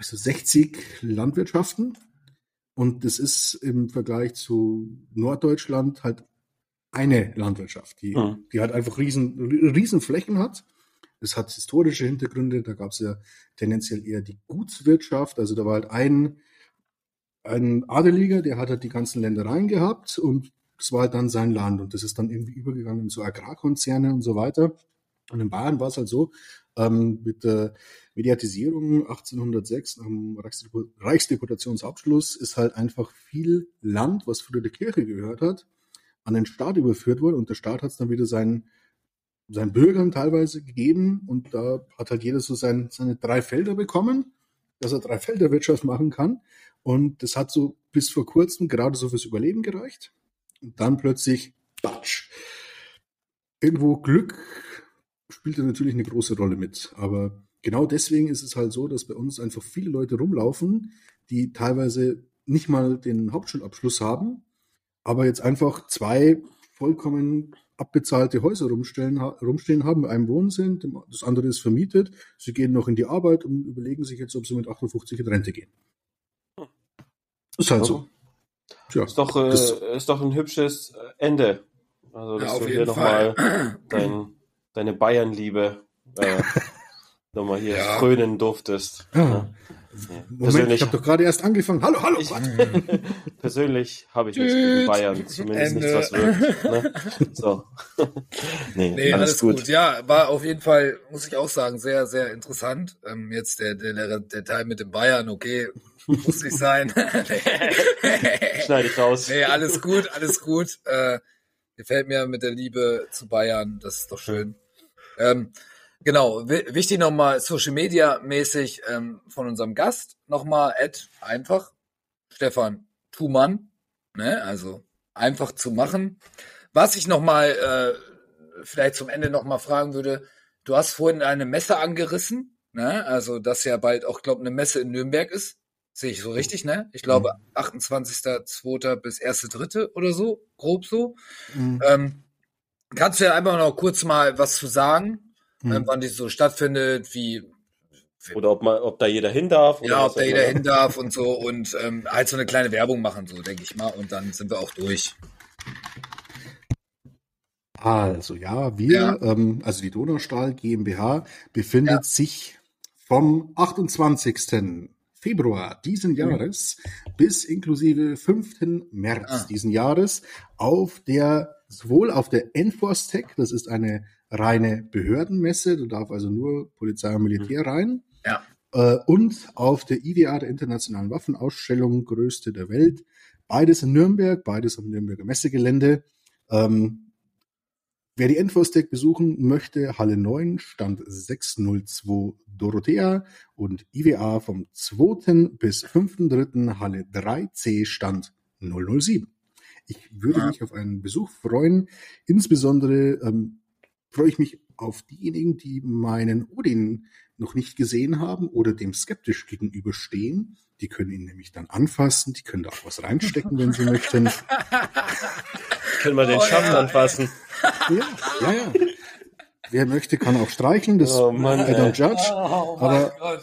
ich so 60 Landwirtschaften und das ist im Vergleich zu Norddeutschland halt eine Landwirtschaft, die, Mhm. die halt einfach riesen, riesen Flächen hat. Das hat historische Hintergründe. Da gab es ja tendenziell eher die Gutswirtschaft. Also da war halt ein, ein Adeliger, der hat halt die ganzen Ländereien gehabt und das war halt dann sein Land. Und das ist dann irgendwie übergegangen in so Agrarkonzerne und so weiter. Und in Bayern war es halt so, ähm, mit der Mediatisierung 1806 nach dem Reichsdepu- Reichsdeputationsabschluss ist halt einfach viel Land, was früher der Kirche gehört hat, an den Staat überführt worden und der Staat hat es dann wieder seinen, seinen Bürgern teilweise gegeben und da hat halt jeder so sein, seine drei Felder bekommen dass er Dreifelderwirtschaft machen kann. Und das hat so bis vor kurzem gerade so fürs Überleben gereicht. Und dann plötzlich, batsch. Irgendwo Glück spielte natürlich eine große Rolle mit. Aber genau deswegen ist es halt so, dass bei uns einfach viele Leute rumlaufen, die teilweise nicht mal den Hauptschulabschluss haben, aber jetzt einfach zwei vollkommen abbezahlte Häuser rumstellen, rumstehen haben, mit einem wohnen sind, das andere ist vermietet. Sie gehen noch in die Arbeit und überlegen sich jetzt, ob sie mit 58 in Rente gehen. Ist halt so. Tja, ist, doch, äh, ist doch ein hübsches Ende. Also, dass ja, du hier nochmal dein, deine Bayernliebe äh, nochmal hier ja. frönen durftest. Ja. ja. Moment, ich habe doch gerade erst angefangen. Hallo, hallo. Ich, persönlich habe ich nichts gegen Bayern, zumindest Ende. nichts, was wirkt. Ne? So. nee, nee, alles, alles gut. gut. Ja, war auf jeden Fall, muss ich auch sagen, sehr, sehr interessant. Ähm, jetzt der, der, der Teil mit dem Bayern, okay, muss nicht sein. Schneide ich raus. Nee, alles gut, alles gut. Äh, gefällt mir mit der Liebe zu Bayern, das ist doch schön. Ähm, Genau, wichtig nochmal Social Media mäßig ähm, von unserem Gast nochmal Ed einfach Stefan Thumann, ne? Also einfach zu machen. Was ich nochmal äh, vielleicht zum Ende nochmal fragen würde, du hast vorhin eine Messe angerissen, ne? Also dass ja bald auch glaube eine Messe in Nürnberg ist. Sehe ich so richtig, ne? Ich glaube mhm. 28.02. bis 1.3. oder so, grob so. Mhm. Ähm, kannst du ja einfach noch kurz mal was zu sagen? Hm. wann die so stattfindet, wie oder ob man, ob da jeder hin darf. ja, ob da jeder hin darf und so und ähm, halt so eine kleine Werbung machen, so denke ich mal, und dann sind wir auch durch. Also ja, wir, ja. Ähm, also die Donaustahl GmbH befindet ja. sich vom 28. Februar diesen mhm. Jahres mhm. bis inklusive 5. März ah. diesen Jahres auf der sowohl auf der Enforce Tech, das ist eine reine Behördenmesse, da darf also nur Polizei und Militär mhm. rein. Ja. Äh, und auf der IDA, der Internationalen Waffenausstellung, größte der Welt. Beides in Nürnberg, beides am Nürnberger Messegelände. Ähm, wer die Enfostec besuchen möchte, Halle 9, Stand 602 Dorothea und IWA vom 2. bis 5.3. Halle 3C, Stand 007. Ich würde ja. mich auf einen Besuch freuen. Insbesondere ähm, freue ich mich auf diejenigen, die meinen Odin noch nicht gesehen haben oder dem skeptisch gegenüberstehen. Die können ihn nämlich dann anfassen, die können da auch was reinstecken, wenn sie möchten. können wir den oh, Schatten ja, anfassen. Ja, ja, ja. Wer möchte, kann auch streicheln. Das oh Mann, I don't judge. Oh, aber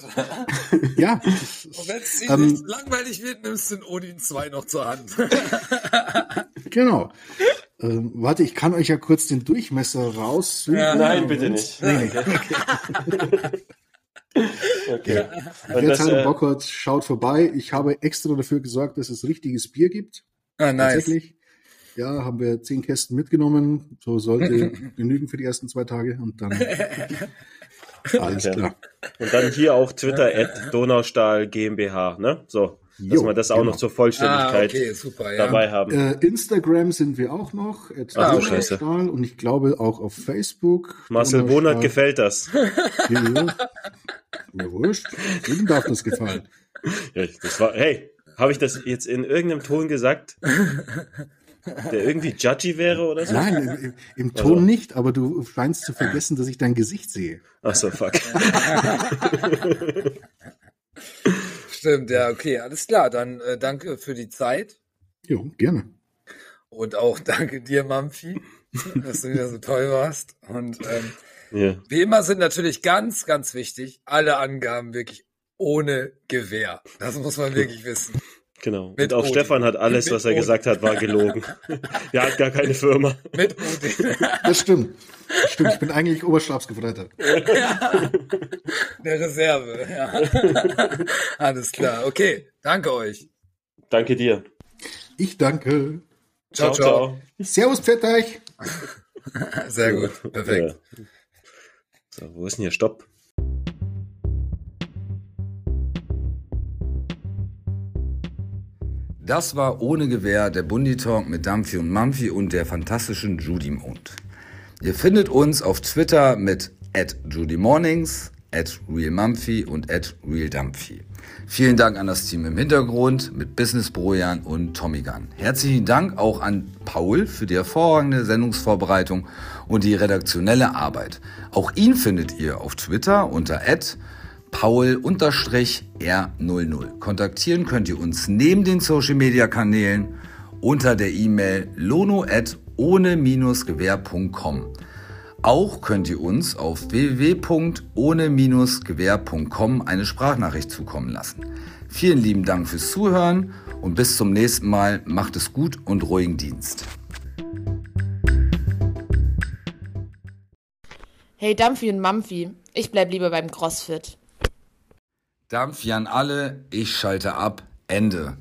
ja. Und wenn es ähm, langweilig wird, nimmst du den Odin 2 noch zur Hand. genau. Ähm, warte, ich kann euch ja kurz den Durchmesser raussuchen. Ja, nein, bitte nicht. Nee, nee. Okay. okay. Wer jetzt halt Bock hat, schaut vorbei. Ich habe extra dafür gesorgt, dass es richtiges Bier gibt. Ah, nice. Tatsächlich. Ja, haben wir zehn Kästen mitgenommen. So sollte genügen für die ersten zwei Tage und dann alles klar. Und dann hier auch Twitter at Donaustahl GmbH, ne? So dass jo, wir das auch genau. noch zur Vollständigkeit ah, okay, super, ja. dabei haben. Äh, Instagram sind wir auch noch. Oh, scheiße. Und ich glaube auch auf Facebook. Marcel Bonert gefällt das. Ja, mir wurscht. Jedem darf das gefallen. Ja, das war, hey, habe ich das jetzt in irgendeinem Ton gesagt? Der irgendwie judgy wäre oder so? Nein, im, im Ton also. nicht, aber du scheinst zu vergessen, dass ich dein Gesicht sehe. Ach so, fuck. Stimmt, ja, okay, alles klar. Dann äh, danke für die Zeit. Jo, gerne. Und auch danke dir, Mampfi, dass du wieder so toll warst. Und ähm, ja. wie immer sind natürlich ganz, ganz wichtig, alle Angaben wirklich ohne Gewehr. Das muss man wirklich wissen. Genau. Mit und auch Odin. Stefan hat alles, Mit was er Odin. gesagt hat, war gelogen. er hat gar keine Firma. Mit Odin. Das stimmt. Das stimmt. Ich bin eigentlich Oberstabsgefreiter. Ja. Der Reserve, ja. Alles klar. Okay. Danke euch. Danke dir. Ich danke. Ciao, ciao. ciao. Servus, Pfetteich. Sehr gut. Perfekt. Ja. So, wo ist denn hier Stopp? Das war ohne Gewehr der Bundi Talk mit Dampfi und Mampfi und der fantastischen Judy Mond. Ihr findet uns auf Twitter mit at Judy Mornings, at realmumphy und at realdumphy. Vielen Dank an das Team im Hintergrund mit Business Brojan und Tommy Gunn. Herzlichen Dank auch an Paul für die hervorragende Sendungsvorbereitung und die redaktionelle Arbeit. Auch ihn findet ihr auf Twitter unter paul-r00. Kontaktieren könnt ihr uns neben den Social Media Kanälen unter der E-Mail lono ohne-gewehr.com. Auch könnt ihr uns auf www.ohne-gewehr.com eine Sprachnachricht zukommen lassen. Vielen lieben Dank fürs Zuhören und bis zum nächsten Mal. Macht es gut und ruhigen Dienst. Hey Dampfi und Mampfi, ich bleib lieber beim CrossFit. Dampf an alle, ich schalte ab. Ende.